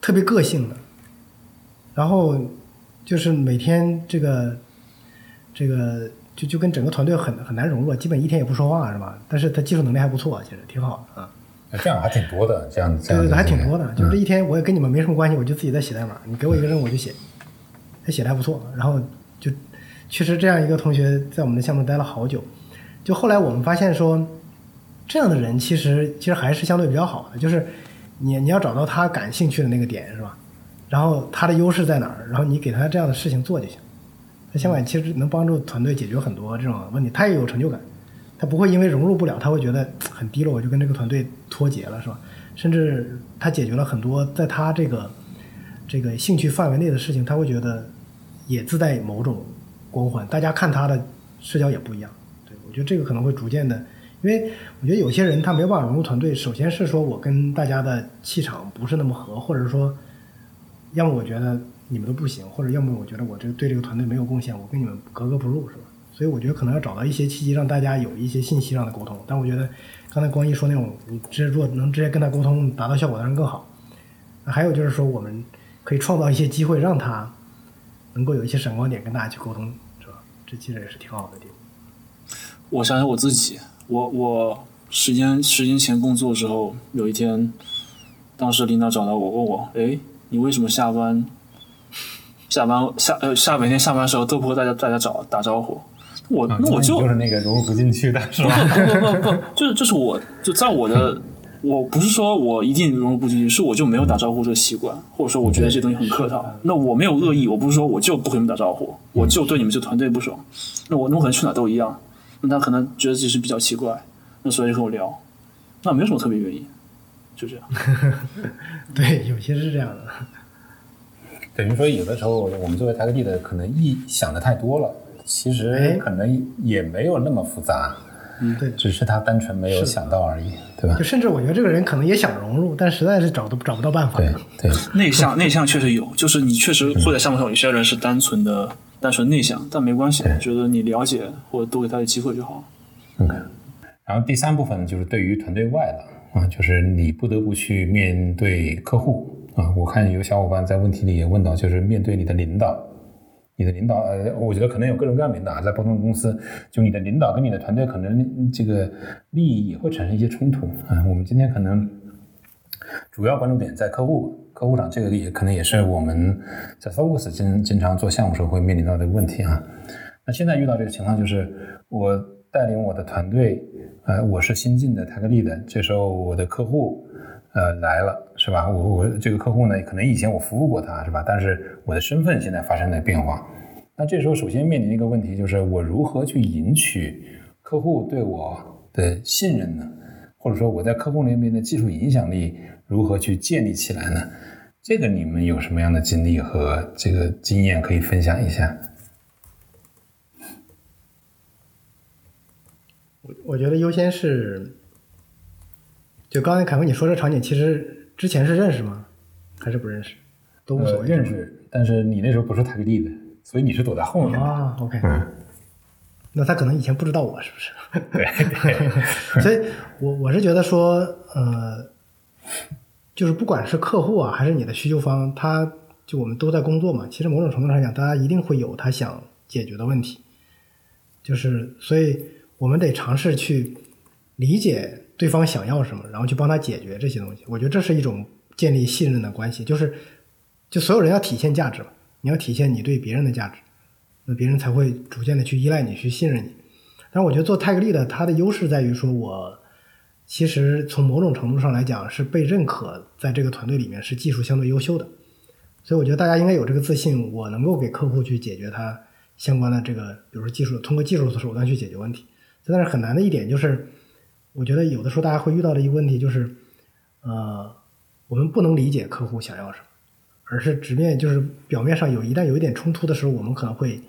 特别个性的，然后就是每天这个这个就就跟整个团队很很难融入，基本一天也不说话是吧？但是他技术能力还不错，其实挺好的啊。这样还挺多的，这样对对对，还挺多的。就是这一天我也跟你们没什么关系，我就自己在写代码，你给我一个任务我就写，他写的还不错，然后就。确实，这样一个同学在我们的项目待了好久。就后来我们发现说，这样的人其实其实还是相对比较好的。就是你你要找到他感兴趣的那个点是吧？然后他的优势在哪儿？然后你给他这样的事情做就行。他相反其实能帮助团队解决很多这种问题，他也有成就感，他不会因为融入不了，他会觉得很低落，我就跟这个团队脱节了是吧？甚至他解决了很多在他这个这个兴趣范围内的事情，他会觉得也自带某种光环，大家看他的视角也不一样。对我觉得这个可能会逐渐的，因为我觉得有些人他没有办法融入团队，首先是说我跟大家的气场不是那么合，或者说，要么我觉得你们都不行，或者要么我觉得我这对这个团队没有贡献，我跟你们格格不入，是吧？所以我觉得可能要找到一些契机，让大家有一些信息上的沟通。但我觉得刚才光一说那种，你直接如果能直接跟他沟通，达到效果当然更好。那还有就是说，我们可以创造一些机会，让他能够有一些闪光点跟大家去沟通，这其实也是挺好的地方。我想想我自己，我我十年十年前工作的时候，有一天，当时领导找到我，问我，哎，你为什么下班下班下呃下每天下班的时候都不和大家大家找打招呼？我啊那我就就是那个融入不进去的是吧？不不不不，就是就是我就在我的，我不是说我一定融入不进去，是我就没有打招呼这个习惯，或者说我觉得这东西很客套。那我没有恶意，我不是说我就不和你们打招呼，我就对你们这团队不爽。那我那我可能去哪都一样，那他可能觉得自己是比较奇怪，那所以就跟我聊，那没有什么特别原因，就这样。[LAUGHS] 对，有些是这样的。等于说，有的时候我们作为台克地的，可能一想的太多了，其哎实可能也没有那么复杂，对，只是他单纯没有想到而已，对吧就？甚至我觉得这个人可能也想融入，但实在是找都找不到办法。对对，[LAUGHS] 内向内向确实有，就是你确实会在项目上有些人是单纯的单纯内向，但没关系，我觉得你了解或者多给他的机会就好。OK，然后第三部分就是对于团队外了啊，就是你不得不去面对客户啊。我看有小伙伴在问题里也问到，就是面对你的领导，你的领导，呃，我觉得可能有各种各样的领导，在不同的公司，就你的领导跟你的团队可能这个利益也会产生一些冲突啊。我们今天可能主要关注点在客户，客户上这个也可能也是我们在 Focus 经经常做项目时候会面临到的问题啊。那现在遇到这个情况就是，我带领我的团队，呃，我是新进的泰格利的，这时候我的客户，呃，来了，是吧？我我这个客户呢，可能以前我服务过他，是吧？但是我的身份现在发生了变化，那这时候首先面临一个问题，就是我如何去赢取客户对我的信任呢？或者说我在客户那边的技术影响力如何去建立起来呢？这个你们有什么样的经历和这个经验可以分享一下？我我觉得优先是，就刚才凯文你说这场景，其实之前是认识吗？还是不认识？都无所呃谓。认识，但是你那时候不是泰克利的，所以你是躲在后面的。啊，OK，嗯，那他可能以前不知道我是不是？对对，[LAUGHS] 所以我我是觉得说，呃，就是不管是客户啊，还是你的需求方，他就我们都在工作嘛。其实某种程度上讲，大家一定会有他想解决的问题，就是所以我们得尝试去理解对方想要什么，然后去帮他解决这些东西。我觉得这是一种建立信任的关系，就是就所有人要体现价值嘛，你要体现你对别人的价值，那别人才会逐渐的去依赖你，去信任你。但是我觉得做泰格利的，它的优势在于说，我其实从某种程度上来讲是被认可，在这个团队里面是技术相对优秀的，所以我觉得大家应该有这个自信，我能够给客户去解决他相关的这个，比如说技术，通过技术的手段去解决问题。但是很难的一点就是，我觉得有的时候大家会遇到的一个问题就是，呃，我们不能理解客户想要什么，而是直面就是表面上有一旦有一点冲突的时候，我们可能会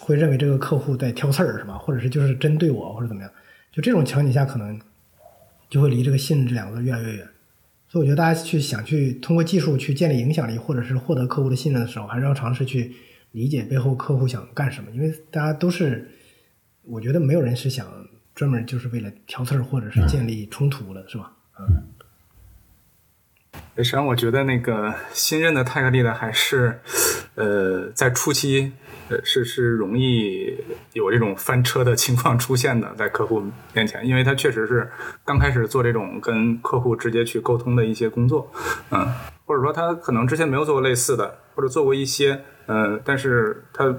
会认为这个客户在挑刺儿是吧？或者是就是针对我或者怎么样？就这种场景下，可能就会离这个信任这两个字越来越远。所以我觉得大家去想去通过技术去建立影响力，或者是获得客户的信任的时候，还是要尝试去理解背后客户想干什么，因为大家都是，我觉得没有人是想专门就是为了挑刺儿或者是建立冲突了，是吧？嗯实际上，我觉得那个新任的泰格利的还是，呃，在初期，呃，是是容易有这种翻车的情况出现的，在客户面前，因为他确实是刚开始做这种跟客户直接去沟通的一些工作，嗯，或者说他可能之前没有做过类似的，或者做过一些呃，但是他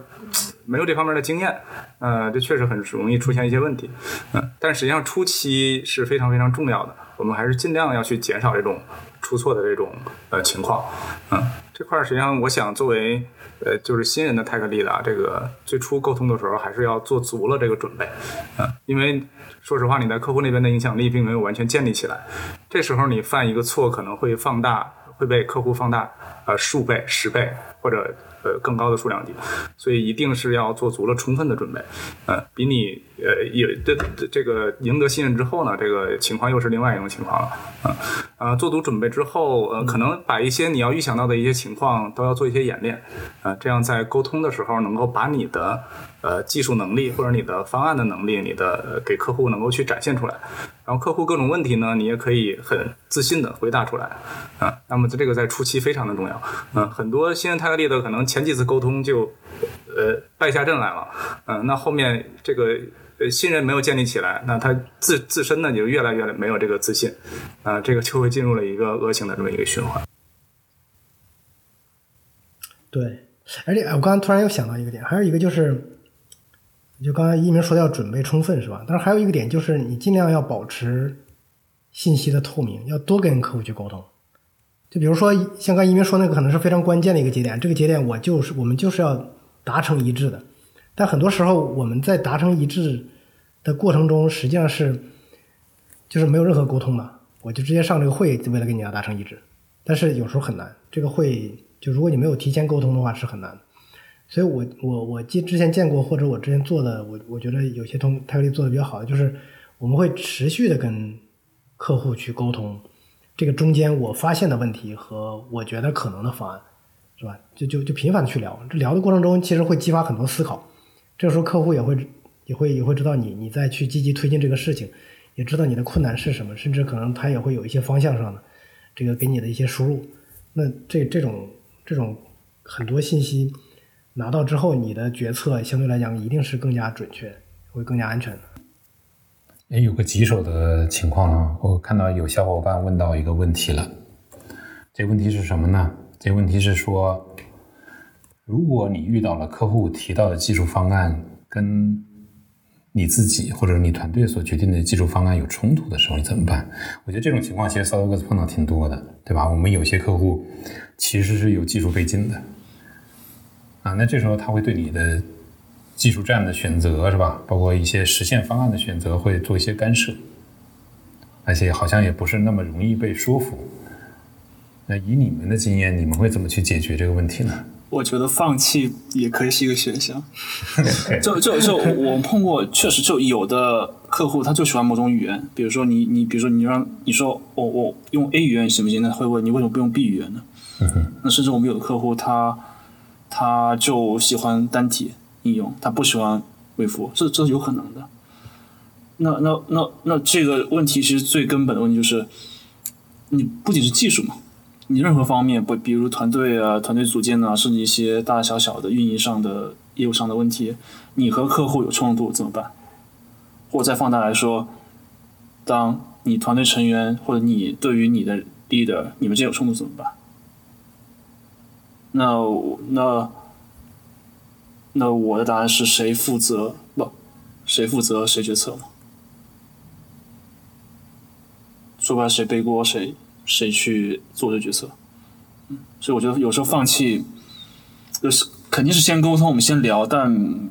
没有这方面的经验，呃，这确实很容易出现一些问题，嗯、但实际上初期是非常非常重要的，我们还是尽量要去减少这种出错的这种呃情况，嗯，这块实际上我想作为呃就是新人的 tech lead 啊，这个最初沟通的时候还是要做足了这个准备，嗯，因为说实话你在客户那边的影响力并没有完全建立起来，这时候你犯一个错可能会放大，会被客户放大呃数倍、十倍或者呃更高的数量级，所以一定是要做足了充分的准备，嗯，比你呃有这这这个赢得信任之后呢，这个情况又是另外一种情况了，啊、啊，做足准备之后，呃，可能把一些你要预想到的一些情况都要做一些演练，啊、这样在沟通的时候能够把你的呃技术能力或者你的方案的能力，你的、给客户能够去展现出来，然后客户各种问题呢，你也可以很自信的回答出来，啊，那么这个在初期非常的重要，嗯、很多新人泰格力的可能前几次沟通就呃败下阵来了，嗯、那后面这个。呃，信任没有建立起来，那他自自身呢就越来越没有这个自信，啊、这个就会进入了一个恶性的这么一个循环。对，而且我刚刚突然又想到一个点，还有一个就是，就刚才一鸣说的要准备充分是吧？但是还有一个点就是，你尽量要保持信息的透明，要多跟客户去沟通。就比如说，像刚才一鸣说那个，可能是非常关键的一个节点，这个节点我就是我们就是要达成一致的。但很多时候我们在达成一致的过程中，实际上是就是没有任何沟通的，我就直接上这个会，就为了跟你要达成一致。但是有时候很难，这个会就如果你没有提前沟通的话是很难。所以我我我记之前见过或者我之前做的，我我觉得有些同泰格力做的比较好的，就是我们会持续的跟客户去沟通这个中间我发现的问题和我觉得可能的方案，是吧？就就就频繁的去聊，这聊的过程中其实会激发很多思考，这时候客户也会也会也会知道你你在去积极推进这个事情，也知道你的困难是什么，甚至可能他也会有一些方向上的这个给你的一些输入。那这这种这种很多信息拿到之后，你的决策相对来讲一定是更加准确，会更加安全的。也有个棘手的情况啊，我看到有小伙伴问到一个问题了，这个问题是什么呢？这个问题是说，如果你遇到了客户提到的技术方案跟你自己或者你团队所决定的技术方案有冲突的时候，你怎么办？我觉得这种情况其实 s o l o g 碰到挺多的，对吧？我们有些客户其实是有技术背景的，啊，那这时候他会对你的技术站的选择是吧？包括一些实现方案的选择会做一些干涉，而且好像也不是那么容易被说服。那以你们的经验，你们会怎么去解决这个问题呢？我觉得放弃也可以是一个选项。[LAUGHS] 就就就我碰过，确实就有的客户他就喜欢某种语言，比如说你你比如说你让你说我我用 A 语言行不行？那会问你为什么不用 B 语言呢？那甚至我们有的客户他他就喜欢单体应用，他不喜欢微服，这这是有可能的。那那那那这个问题其实最根本的问题就是，你不仅是技术嘛，你任何方面不，比如团队啊、团队组建啊，甚至一些大大小小的运营上的、业务上的问题，你和客户有冲突怎么办？或再放大来说，当你团队成员或者你对于你的 leader，你们之间有冲突怎么办？那那那我的答案是谁负责不？谁负责谁决策嘛？说白了，谁背锅谁谁去做这决策。所以我觉得有时候放弃，就是肯定是先沟通，我们先聊，但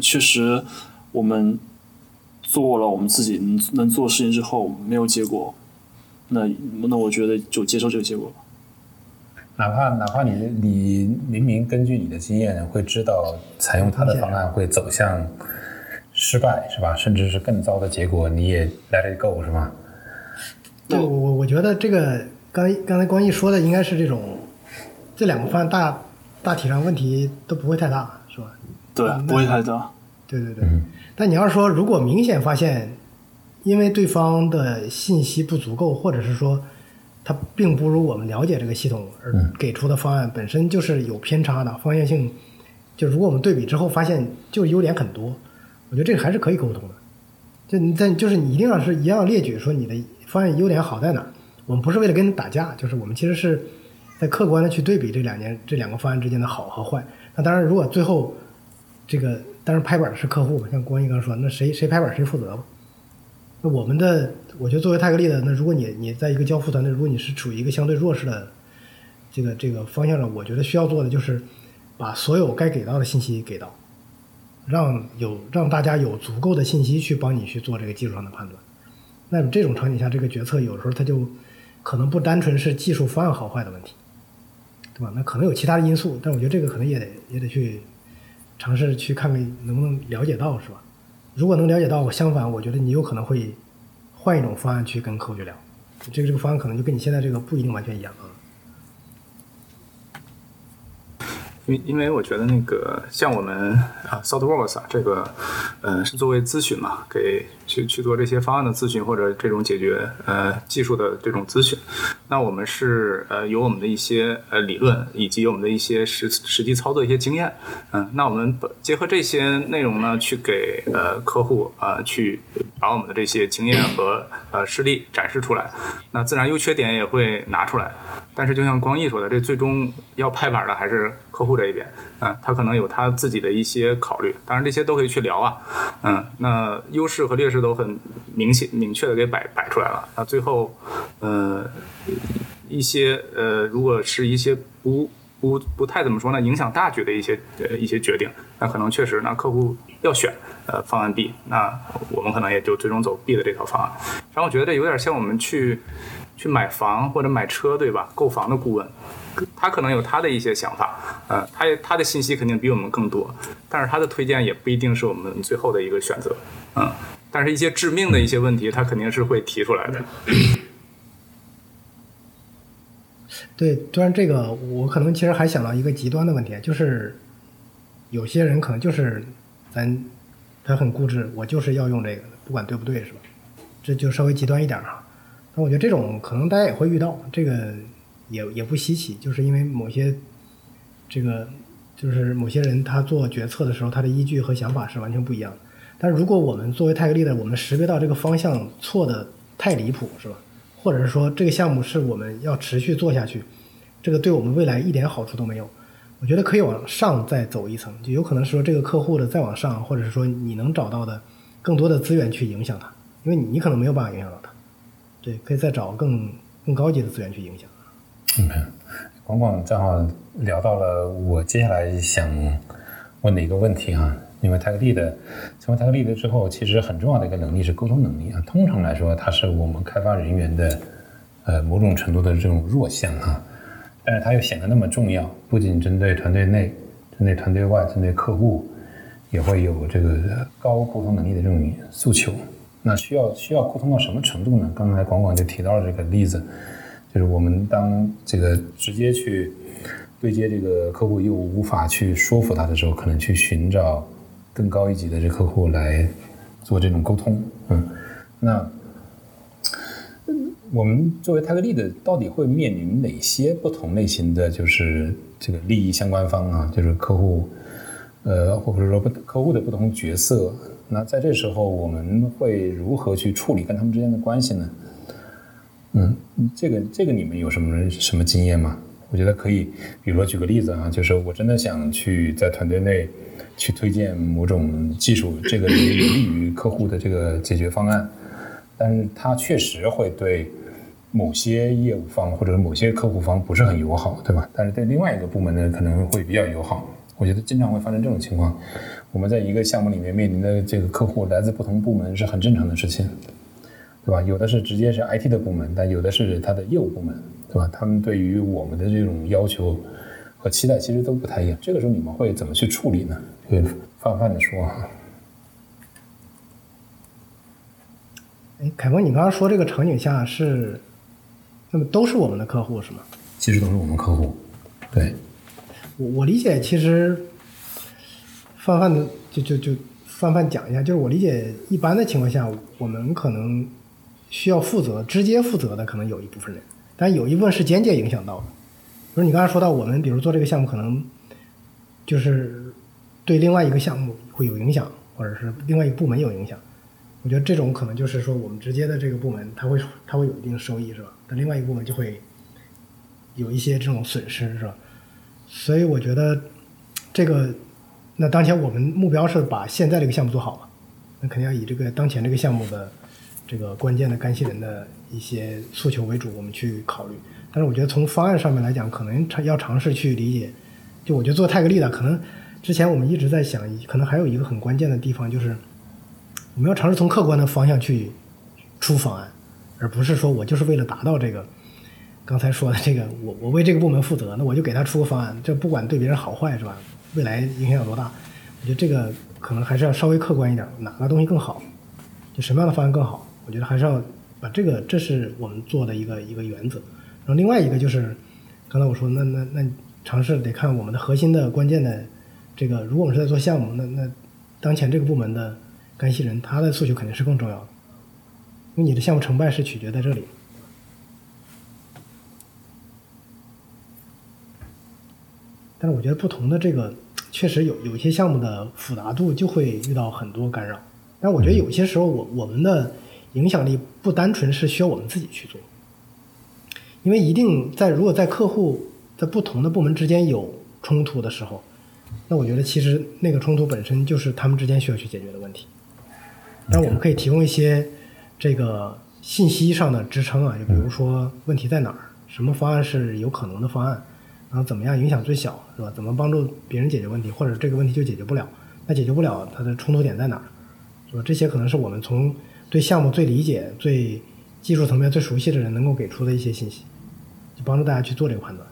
确实我们做了我们自己能能做事情之后没有结果，那那我觉得就接受这个结果。哪怕哪怕你你明明根据你的经验会知道采用他的方案会走向失败是吧？甚至是更糟的结果，你也 let it go 是吗？对我我我觉得这个刚才刚才光毅说的应该是这种，这两个方案大大体上问题都不会太大，是吧？对，不会太大。对对对。但你要是说如果明显发现，因为对方的信息不足够，或者是说他并不如我们了解这个系统而给出的方案本身就是有偏差的方向性，就如果我们对比之后发现就优点很多，我觉得这个还是可以沟通的。就你在就是你一定要是一定要列举说你的方案优点好在哪。我们不是为了跟你打架，就是我们其实是在客观的去对比这两年这两个方案之间的好和坏。那当然，如果最后这个当然拍板的是客户嘛，像光一刚说，那谁谁拍板谁负责吧。那我们的，我觉得作为泰格利的，那如果你你在一个交付团队，如果你是处于一个相对弱势的这个这个方向上，我觉得需要做的就是把所有该给到的信息给到，让有让大家有足够的信息去帮你去做这个技术上的判断。那么这种场景下，这个决策有时候它就可能不单纯是技术方案好坏的问题，对吧？那可能有其他的因素，但我觉得这个可能也得也得去尝试去看看能不能了解到，是吧？如果能了解到，我相反，我觉得你有可能会换一种方案去跟客户去聊，这个这个方案可能就跟你现在这个不一定完全一样啊。因因为我觉得那个像我们啊 ThoughtWorks 啊，这个呃是作为咨询嘛，给去去做这些方案的咨询或者这种解决呃技术的这种咨询。那我们是呃有我们的一些呃理论，以及我们的一些实实际操作一些经验。嗯，那我们结合这些内容呢，去给呃客户啊去把我们的这些经验和呃实例展示出来。那自然优缺点也会拿出来。但是就像光毅说的，这最终要拍板的还是客户这一边，嗯，他可能有他自己的一些考虑，当然这些都可以去聊啊，嗯，那优势和劣势都很明显明确的给摆摆出来了，那最后，呃，一些呃，如果是一些不不不太怎么说呢，影响大局的一些呃一些决定，那可能确实那客户要选呃方案 B，那我们可能也就最终走 B 的这套方案，然后我觉得这有点像我们去。去买房或者买车，对吧？购房的顾问，他可能有他的一些想法，呃，他他的信息肯定比我们更多，但是他的推荐也不一定是我们最后的一个选择，嗯，但是一些致命的一些问题，他肯定是会提出来的。[COUGHS] 对，当然这个我可能其实还想到一个极端的问题，就是有些人可能就是咱他很固执，我就是要用这个，不管对不对，是吧？这就稍微极端一点哈。那我觉得这种可能大家也会遇到，这个也也不稀奇，就是因为某些这个就是某些人他做决策的时候，他的依据和想法是完全不一样的。但是如果我们作为泰格利的，我们识别到这个方向错的太离谱，是吧？或者是说这个项目是我们要持续做下去，这个对我们未来一点好处都没有，我觉得可以往上再走一层，就有可能是说这个客户的再往上，或者是说你能找到的更多的资源去影响他，因为你可能没有办法影响到他。对，可以再找更更高级的资源去影响。嗯，广广正好聊到了我接下来想问的一个问题哈，因为泰格利的成为泰格利的之后，其实很重要的一个能力是沟通能力啊。通常来说，它是我们开发人员的呃某种程度的这种弱项哈，但是它又显得那么重要，不仅针对团队内，针对团队外，针对客户，也会有这个高沟通能力的这种诉求。那需要需要沟通到什么程度呢？刚才广广就提到了这个例子，就是我们当这个直接去对接这个客户又无法去说服他的时候，可能去寻找更高一级的这客户来做这种沟通。嗯，那我们作为泰格利的，到底会面临哪些不同类型的就是这个利益相关方啊？就是客户，呃，或者说不客户的不同角色。那在这时候，我们会如何去处理跟他们之间的关系呢？嗯，这个这个你们有什么什么经验吗？我觉得可以，比如说举个例子啊，就是我真的想去在团队内去推荐某种技术，这个也有利于客户的这个解决方案，但是它确实会对某些业务方或者某些客户方不是很友好，对吧？但是对另外一个部门呢，可能会比较友好。我觉得经常会发生这种情况。我们在一个项目里面面临的这个客户来自不同部门是很正常的事情，对吧？有的是直接是 IT 的部门，但有的是他的业务部门，对吧？他们对于我们的这种要求和期待其实都不太一样。这个时候你们会怎么去处理呢？就泛泛的说哈。哎，凯文，你刚刚说这个场景下是，那么都是我们的客户是吗？其实都是我们客户，对。我我理解其实。泛泛的就就就泛泛讲一下，就是我理解一般的情况下，我们可能需要负责直接负责的可能有一部分人，但有一部分是间接影响到的。比如你刚才说到我们，比如做这个项目，可能就是对另外一个项目会有影响，或者是另外一个部门有影响。我觉得这种可能就是说，我们直接的这个部门，它会它会有一定收益，是吧？但另外一个部门就会有一些这种损失，是吧？所以我觉得。这个，那当前我们目标是把现在这个项目做好嘛？那肯定要以这个当前这个项目的这个关键的干系人的一些诉求为主，我们去考虑。但是我觉得从方案上面来讲，可能要尝试去理解。就我觉得做泰格利的，可能之前我们一直在想，可能还有一个很关键的地方，就是我们要尝试从客观的方向去出方案，而不是说我就是为了达到这个刚才说的这个，我我为这个部门负责，那我就给他出个方案，这不管对别人好坏是吧？未来影响有多大？我觉得这个可能还是要稍微客观一点，哪个东西更好，就什么样的方案更好？我觉得还是要把这个，这是我们做的一个一个原则。然后另外一个就是刚才我说，那那那尝试得看我们的核心的关键的这个，如果我们是在做项目，那那当前这个部门的干系人他的诉求肯定是更重要的，因为你的项目成败是取决在这里。但是我觉得不同的这个确实有有一些项目的复杂度就会遇到很多干扰，但我觉得有些时候我我们的影响力不单纯是需要我们自己去做，因为一定在如果在客户在不同的部门之间有冲突的时候，那我觉得其实那个冲突本身就是他们之间需要去解决的问题。但我们可以提供一些这个信息上的支撑啊，就比如说问题在哪儿，什么方案是有可能的方案。然后怎么样影响最小，是吧？怎么帮助别人解决问题，或者这个问题就解决不了？那解决不了，它的冲突点在哪儿？是吧？这些可能是我们从对项目最理解、最技术层面最熟悉的人能够给出的一些信息，就帮助大家去做这个判断。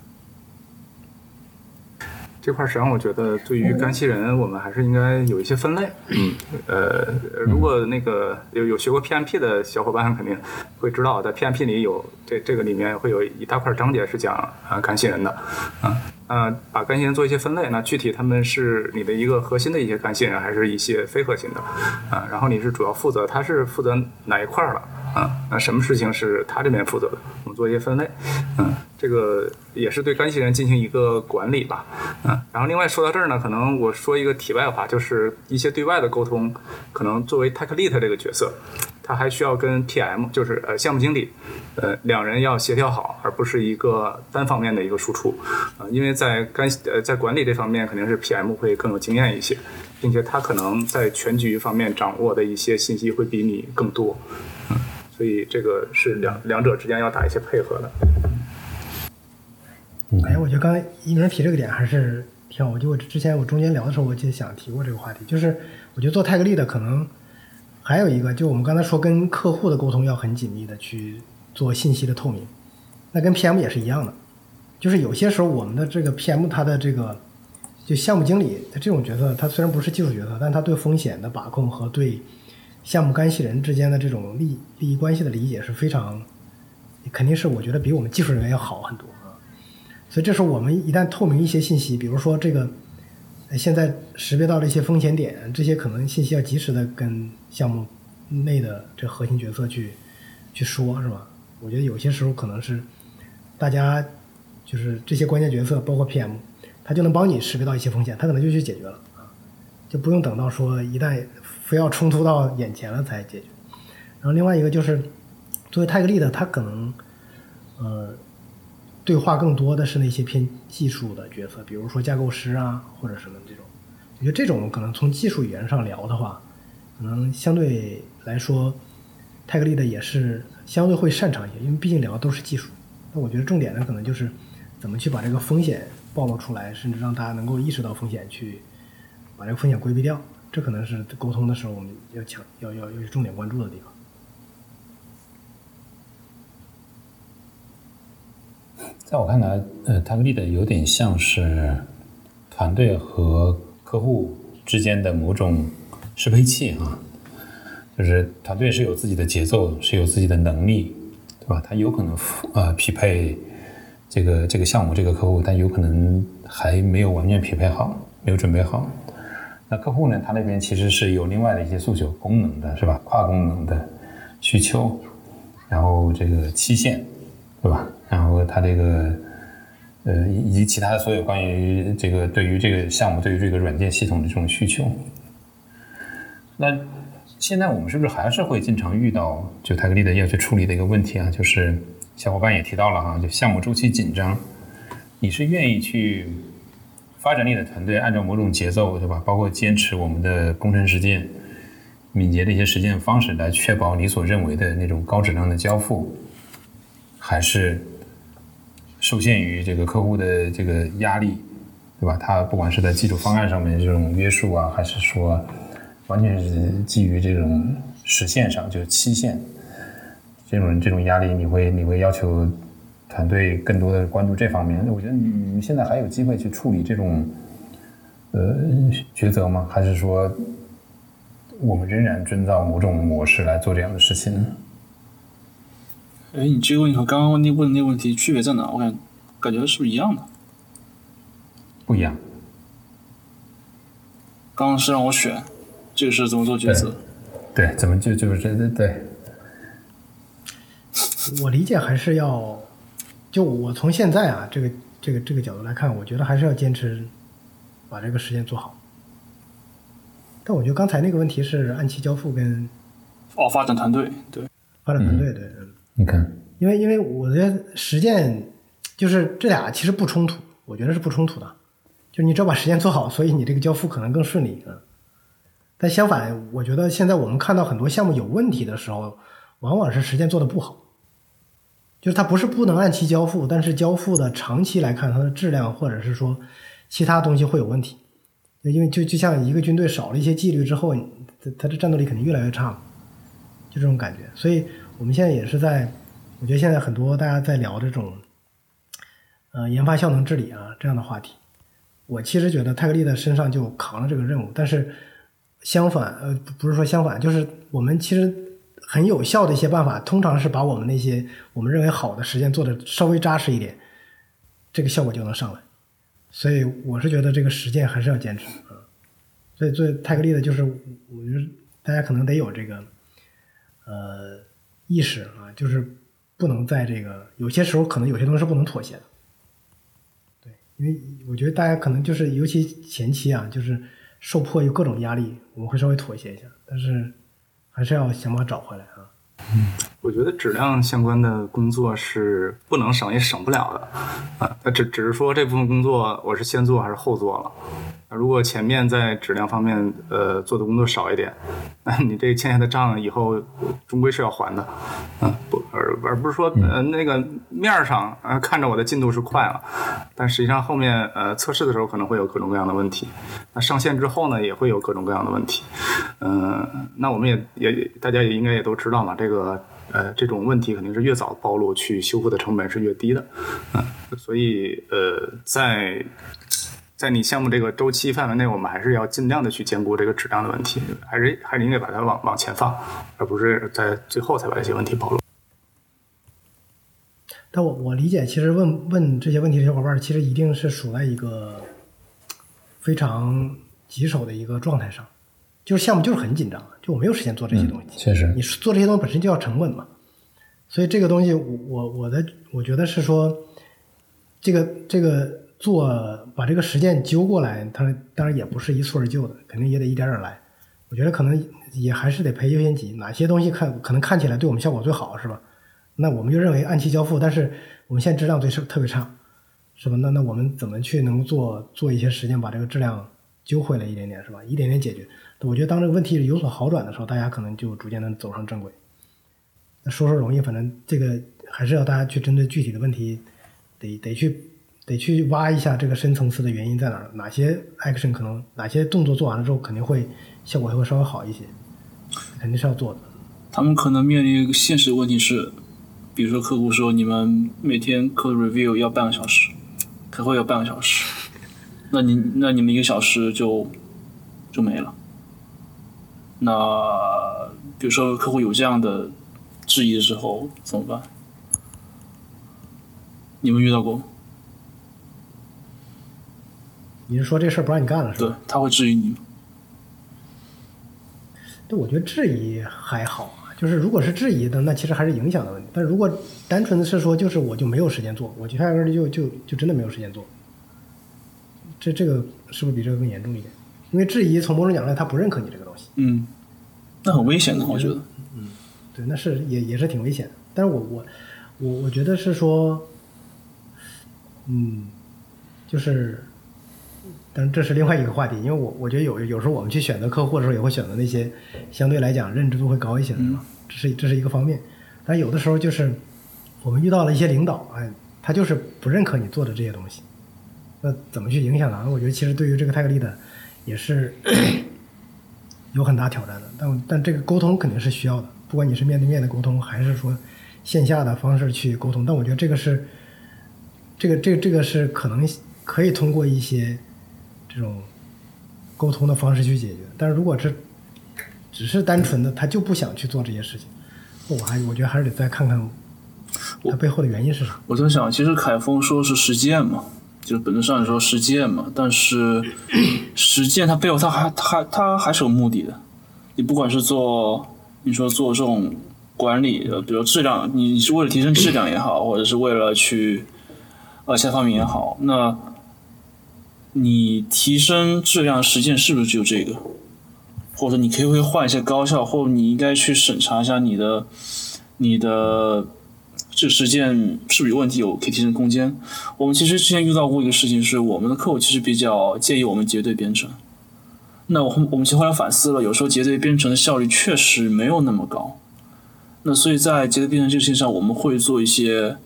这块实际上，我觉得对于干系人，我们还是应该有一些分类。嗯，呃，如果那个有有学过 PMP 的小伙伴肯定会知道，在 PMP 里有这这个里面会有一大块章节是讲啊干系人的，啊。呃，把干系人做一些分类，那具体他们是你的一个核心的一些干系人，还是一些非核心的？啊，然后你是主要负责，他是负责哪一块儿了？啊，那什么事情是他这边负责的？我们做一些分类，嗯，这个也是对干系人进行一个管理吧，嗯。然后另外说到这儿呢，可能我说一个题外话，就是一些对外的沟通，可能作为 tech lead 这个角色。他还需要跟 PM，就是呃项目经理，呃两人要协调好，而不是一个单方面的一个输出，啊，因为在干呃在管理这方面肯定是 PM 会更有经验一些，并且他可能在全局方面掌握的一些信息会比你更多，嗯，所以这个是两两者之间要打一些配合的。哎，我觉得刚才一鸣提这个点还是挺好，我就我之前我中间聊的时候我就想提过这个话题，就是我觉得做泰格利的可能。还有一个，就我们刚才说，跟客户的沟通要很紧密的去做信息的透明，那跟 PM 也是一样的，就是有些时候我们的这个 PM 他的这个就项目经理他这种角色，他虽然不是技术角色，但他对风险的把控和对项目干系人之间的这种利利益关系的理解是非常，肯定是我觉得比我们技术人员要好很多。所以这时候我们一旦透明一些信息，比如说这个。现在识别到了一些风险点，这些可能信息要及时的跟项目内的这核心角色去去说，是吧？我觉得有些时候可能是大家就是这些关键角色，包括 PM，他就能帮你识别到一些风险，他可能就去解决了啊，就不用等到说一旦非要冲突到眼前了才解决。然后另外一个就是作为泰格利的，他可能呃。对话更多的是那些偏技术的角色，比如说架构师啊，或者什么这种。我觉得这种可能从技术语言上聊的话，可能相对来说，泰格利的也是相对会擅长一些，因为毕竟聊的都是技术。那我觉得重点呢，可能就是怎么去把这个风险暴露出来，甚至让大家能够意识到风险，去把这个风险规避掉。这可能是沟通的时候我们要强要要要重点关注的地方。在我看来，呃，泰格利的有点像是团队和客户之间的某种适配器啊，就是团队是有自己的节奏，是有自己的能力，对吧？他有可能呃匹配这个这个项目这个客户，但有可能还没有完全匹配好，没有准备好。那客户呢，他那边其实是有另外的一些诉求，功能的是吧？跨功能的需求，然后这个期限，对吧？然后他这个，呃，以及其他所有关于这个对于这个项目、对于这个软件系统的这种需求，那现在我们是不是还是会经常遇到就泰格利的要去处理的一个问题啊？就是小伙伴也提到了哈，就项目周期紧张，你是愿意去发展你的团队按照某种节奏，对吧？包括坚持我们的工程实践、敏捷的一些实践方式，来确保你所认为的那种高质量的交付，还是受限于这个客户的这个压力，对吧？他不管是在技术方案上面这种约束啊，还是说完全是基于这种实现上，就是期限这种这种压力，你会你会要求。团队更多的关注这方面，那我觉得你你现在还有机会去处理这种呃抉择吗？还是说我们仍然遵照某种模式来做这样的事情？哎，你这个问题和刚刚问你问的那个问题区别在哪？我感感觉是不是一样的？不一样。刚刚是让我选，这个是怎么做抉择？对，怎么就就是这对对。[LAUGHS] 我理解还是要。就我从现在啊，这个这个这个角度来看，我觉得还是要坚持把这个时间做好。但我觉得刚才那个问题是按期交付跟哦发展团队对发展团队对嗯你看，因为因为我觉得实践就是这俩其实不冲突，我觉得是不冲突的。就你只要把实践做好，所以你这个交付可能更顺利啊。但相反，我觉得现在我们看到很多项目有问题的时候，往往是实践做的不好。就是它不是不能按期交付，但是交付的长期来看，它的质量或者是说其他东西会有问题。因为就就像一个军队少了一些纪律之后，它它的战斗力肯定越来越差，就这种感觉。所以我们现在也是在，我觉得现在很多大家在聊这种，呃，研发效能治理啊这样的话题。我其实觉得泰格利的身上就扛了这个任务，但是相反，呃，不是说相反，就是我们其实。很有效的一些办法，通常是把我们那些我们认为好的实践做的稍微扎实一点，这个效果就能上来。所以我是觉得这个实践还是要坚持啊。所以做泰格利的就是，我觉得大家可能得有这个呃意识啊，就是不能在这个有些时候可能有些东西是不能妥协的。对，因为我觉得大家可能就是尤其前期啊，就是受迫于各种压力，我们会稍微妥协一下，但是。还是要想办法找回来啊。嗯，我觉得质量相关的工作是不能省也省不了的啊。那只只是说这部分工作我是先做还是后做了。那如果前面在质量方面呃做的工作少一点，[LAUGHS] 那你这欠下的账以后终归是要还的。嗯，不而而不是说呃那个面上呃看着我的进度是快了，但实际上后面呃测试的时候可能会有各种各样的问题。那上线之后呢也会有各种各样的问题。嗯，那我们也也大家也应该也都知道嘛，这个呃这种问题肯定是越早暴露，去修复的成本是越低的。嗯，所以呃在。在你项目这个周期范围内，我们还是要尽量的去兼顾这个质量的问题，还是还是应该把它往往前放，而不是在最后才把这些问题暴露。但我我理解，其实问问这些问题的小伙伴，其实一定是处在一个非常棘手的一个状态上，就是项目就是很紧张，就我没有时间做这些东西。确实，你做这些东西本身就要成本嘛，所以这个东西，我我我的我觉得是说，这个这个。做把这个实践揪过来，它当然也不是一蹴而就的，肯定也得一点点来。我觉得可能也还是得排优先级，哪些东西看可能看起来对我们效果最好，是吧？那我们就认为按期交付，但是我们现在质量最是特别差，是吧？那那我们怎么去能做做一些实践，把这个质量揪回来一点点，是吧？一点点解决。我觉得当这个问题有所好转的时候，大家可能就逐渐能走上正轨。那说说容易，反正这个还是要大家去针对具体的问题，得得去。得去挖一下这个深层次的原因在哪儿，哪些 action 可能哪些动作做完了之后肯定会效果会稍微好一些，肯定是要做的。他们可能面临一个现实问题是，比如说客户说你们每天 code review 要半个小时，开会要半个小时，那你那你们一个小时就就没了。那比如说客户有这样的质疑的时候怎么办？你们遇到过吗？你是说这事儿不让你干了是吧？对，他会质疑你吗？对，我觉得质疑还好啊，就是如果是质疑的，那其实还是影响的问题。但如果单纯的是说，就是我就没有时间做，我就压根儿就就就真的没有时间做，这这个是不是比这个更严重一点？因为质疑从某种角度来，他不认可你这个东西。嗯，那很危险的，我觉得。嗯，对，那是也也是挺危险的。但是我我我我觉得是说，嗯，就是。但是这是另外一个话题，因为我我觉得有有时候我们去选择客户的时候，也会选择那些相对来讲认知度会高一些的，是吧？这是这是一个方面。但有的时候就是我们遇到了一些领导，哎，他就是不认可你做的这些东西，那怎么去影响他？我觉得其实对于这个泰格利的也是 [COUGHS] 有很大挑战的。但但这个沟通肯定是需要的，不管你是面对面的沟通，还是说线下的方式去沟通。但我觉得这个是这个这个这个是可能可以通过一些这种沟通的方式去解决。但是如果是只是单纯的他就不想去做这些事情，那我还我觉得还是得再看看他背后的原因是啥。我在想，其实凯峰说是实践嘛，就本质上来说实践嘛，但是实践它背后它还它还它还是有目的的。你不管是做你说做这种管理的，比如质量，你是为了提升质量也好，或者是为了去呃其他方面也好，那你提升质量实践是不是只有这个？或者你可以会换一些高效，或者你应该去审查一下你的你的这实践是不是有问题，有可以提升空间。我们其实之前遇到过一个事情，是我们的客户其实比较介意我们结对编程。那我我们其实后来反思了，有时候结对编程的效率确实没有那么高。那所以在结对编程这个事情上，我们会做一些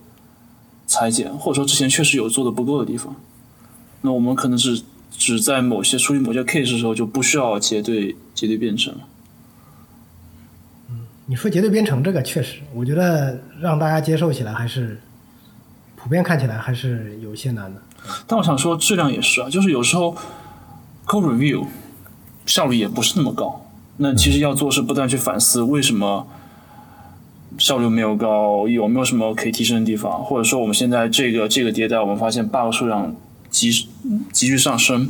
裁剪，或者说之前确实有做的不够的地方。那我们可能是只在某些处理某些 case 的时候就不需要结对结对编程了。你说结对编程这个确实，我觉得让大家接受起来还是普遍看起来还是有些难的。但我想说，质量也是啊，就是有时候 code review 效率也不是那么高。那其实要做是不断去反思为什么效率没有高，有没有什么可以提升的地方，或者说我们现在这个这个迭代，我们发现 bug 数量急急剧上升，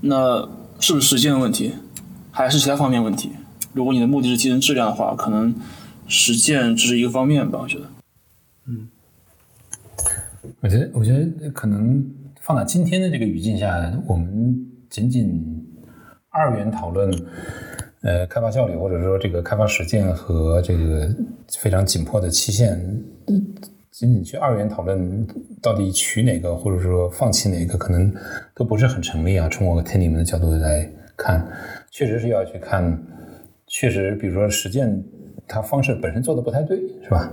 那是不是时间的问题，还是其他方面问题？如果你的目的是提升质量的话，可能实践只是一个方面吧，我觉得。嗯我觉得，我觉得可能放在今天的这个语境下，我们仅仅二元讨论，呃，开发效率或者说这个开发实践和这个非常紧迫的期限，仅仅去二元讨论到底取哪个或者说放弃哪个，可能都不是很成立啊。从我听你们的角度来看，确实是要去看，确实，比如说实践它方式本身做的不太对，是吧？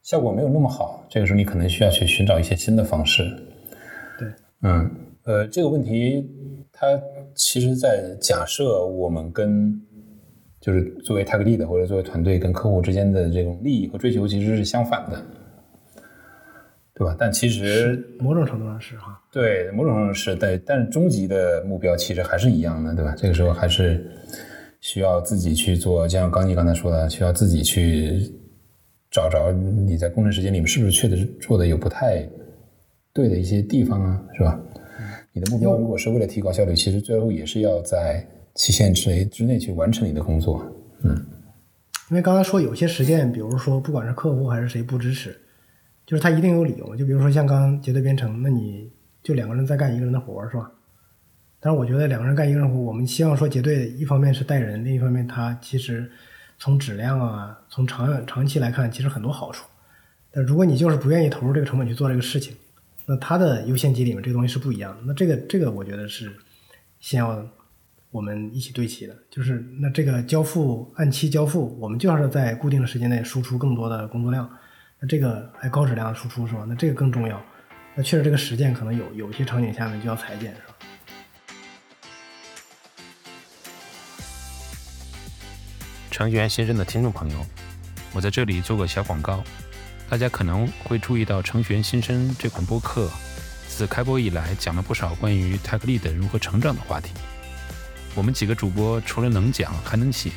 效果没有那么好，这个时候你可能需要去寻找一些新的方式。对，嗯，呃，这个问题它其实，在假设我们跟就是作为 tag lead 或者作为团队跟客户之间的这种利益和追求其实是相反的，对吧？但其实某种程度上是哈。对，某种程度上是对，但是终极的目标其实还是一样的，对吧？这个时候还是需要自己去做，就像刚你刚才说的，需要自己去找着你在工程时间里面是不是确实做的有不太对的一些地方啊，是吧？你的目标如果是为了提高效率，其实最后也是要在期限之内之内去完成你的工作。嗯，因为刚才说有些实践，比如说不管是客户还是谁不支持，就是他一定有理由。就比如说像刚刚结对编程，那你就两个人在干一个人的活儿，是吧？但是我觉得两个人干一个人活，我们希望说结对，一方面是带人，另一方面它其实从质量啊，从长远长期来看，其实很多好处。但如果你就是不愿意投入这个成本去做这个事情，那它的优先级里面这个东西是不一样的。那这个这个我觉得是先要我们一起对齐的，就是那这个交付按期交付，我们就要是在固定的时间内输出更多的工作量，那这个还高质量的输出是吧？那这个更重要。那确实这个实践可能有有些场景下面就要裁剪是吧？程序员新生的听众朋友，我在这里做个小广告。大家可能会注意到《程序员新生》这款播客，自开播以来讲了不少关于 Tech Lead 如何成长的话题。我们几个主播除了能讲，还能写，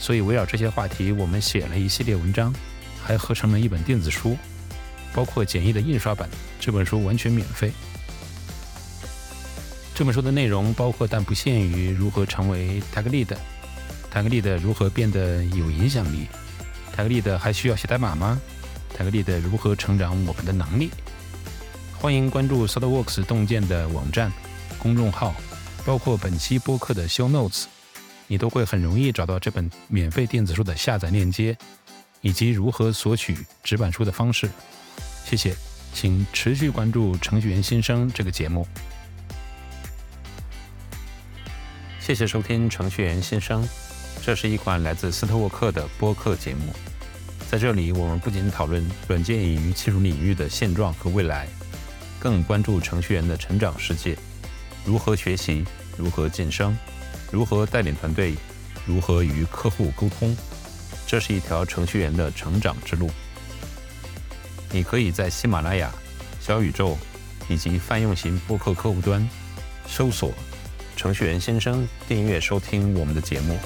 所以围绕这些话题，我们写了一系列文章，还合成了一本电子书，包括简易的印刷版。这本书完全免费。这本书的内容包括但不限于如何成为 Tech Lead。tagle 的如何变得有影响力？tagle 的还需要写代码吗？tagle 的如何成长我们的能力？欢迎关注 sodaworks 洞见的网站公众号包括本期播客的 show notes 你都会很容易找到这本免费电子书的下载链接以及如何索取纸板书的方式。谢谢请持续关注程序员新生这个节目。谢谢收听程序员先生。这是一款来自斯特沃克的播客节目。在这里，我们不仅讨论软件与技术领域的现状和未来，更关注程序员的成长世界：如何学习，如何晋升，如何带领团队，如何与客户沟通。这是一条程序员的成长之路。你可以在喜马拉雅、小宇宙以及泛用型播客客户端搜索。程序员先生，订阅收听我们的节目。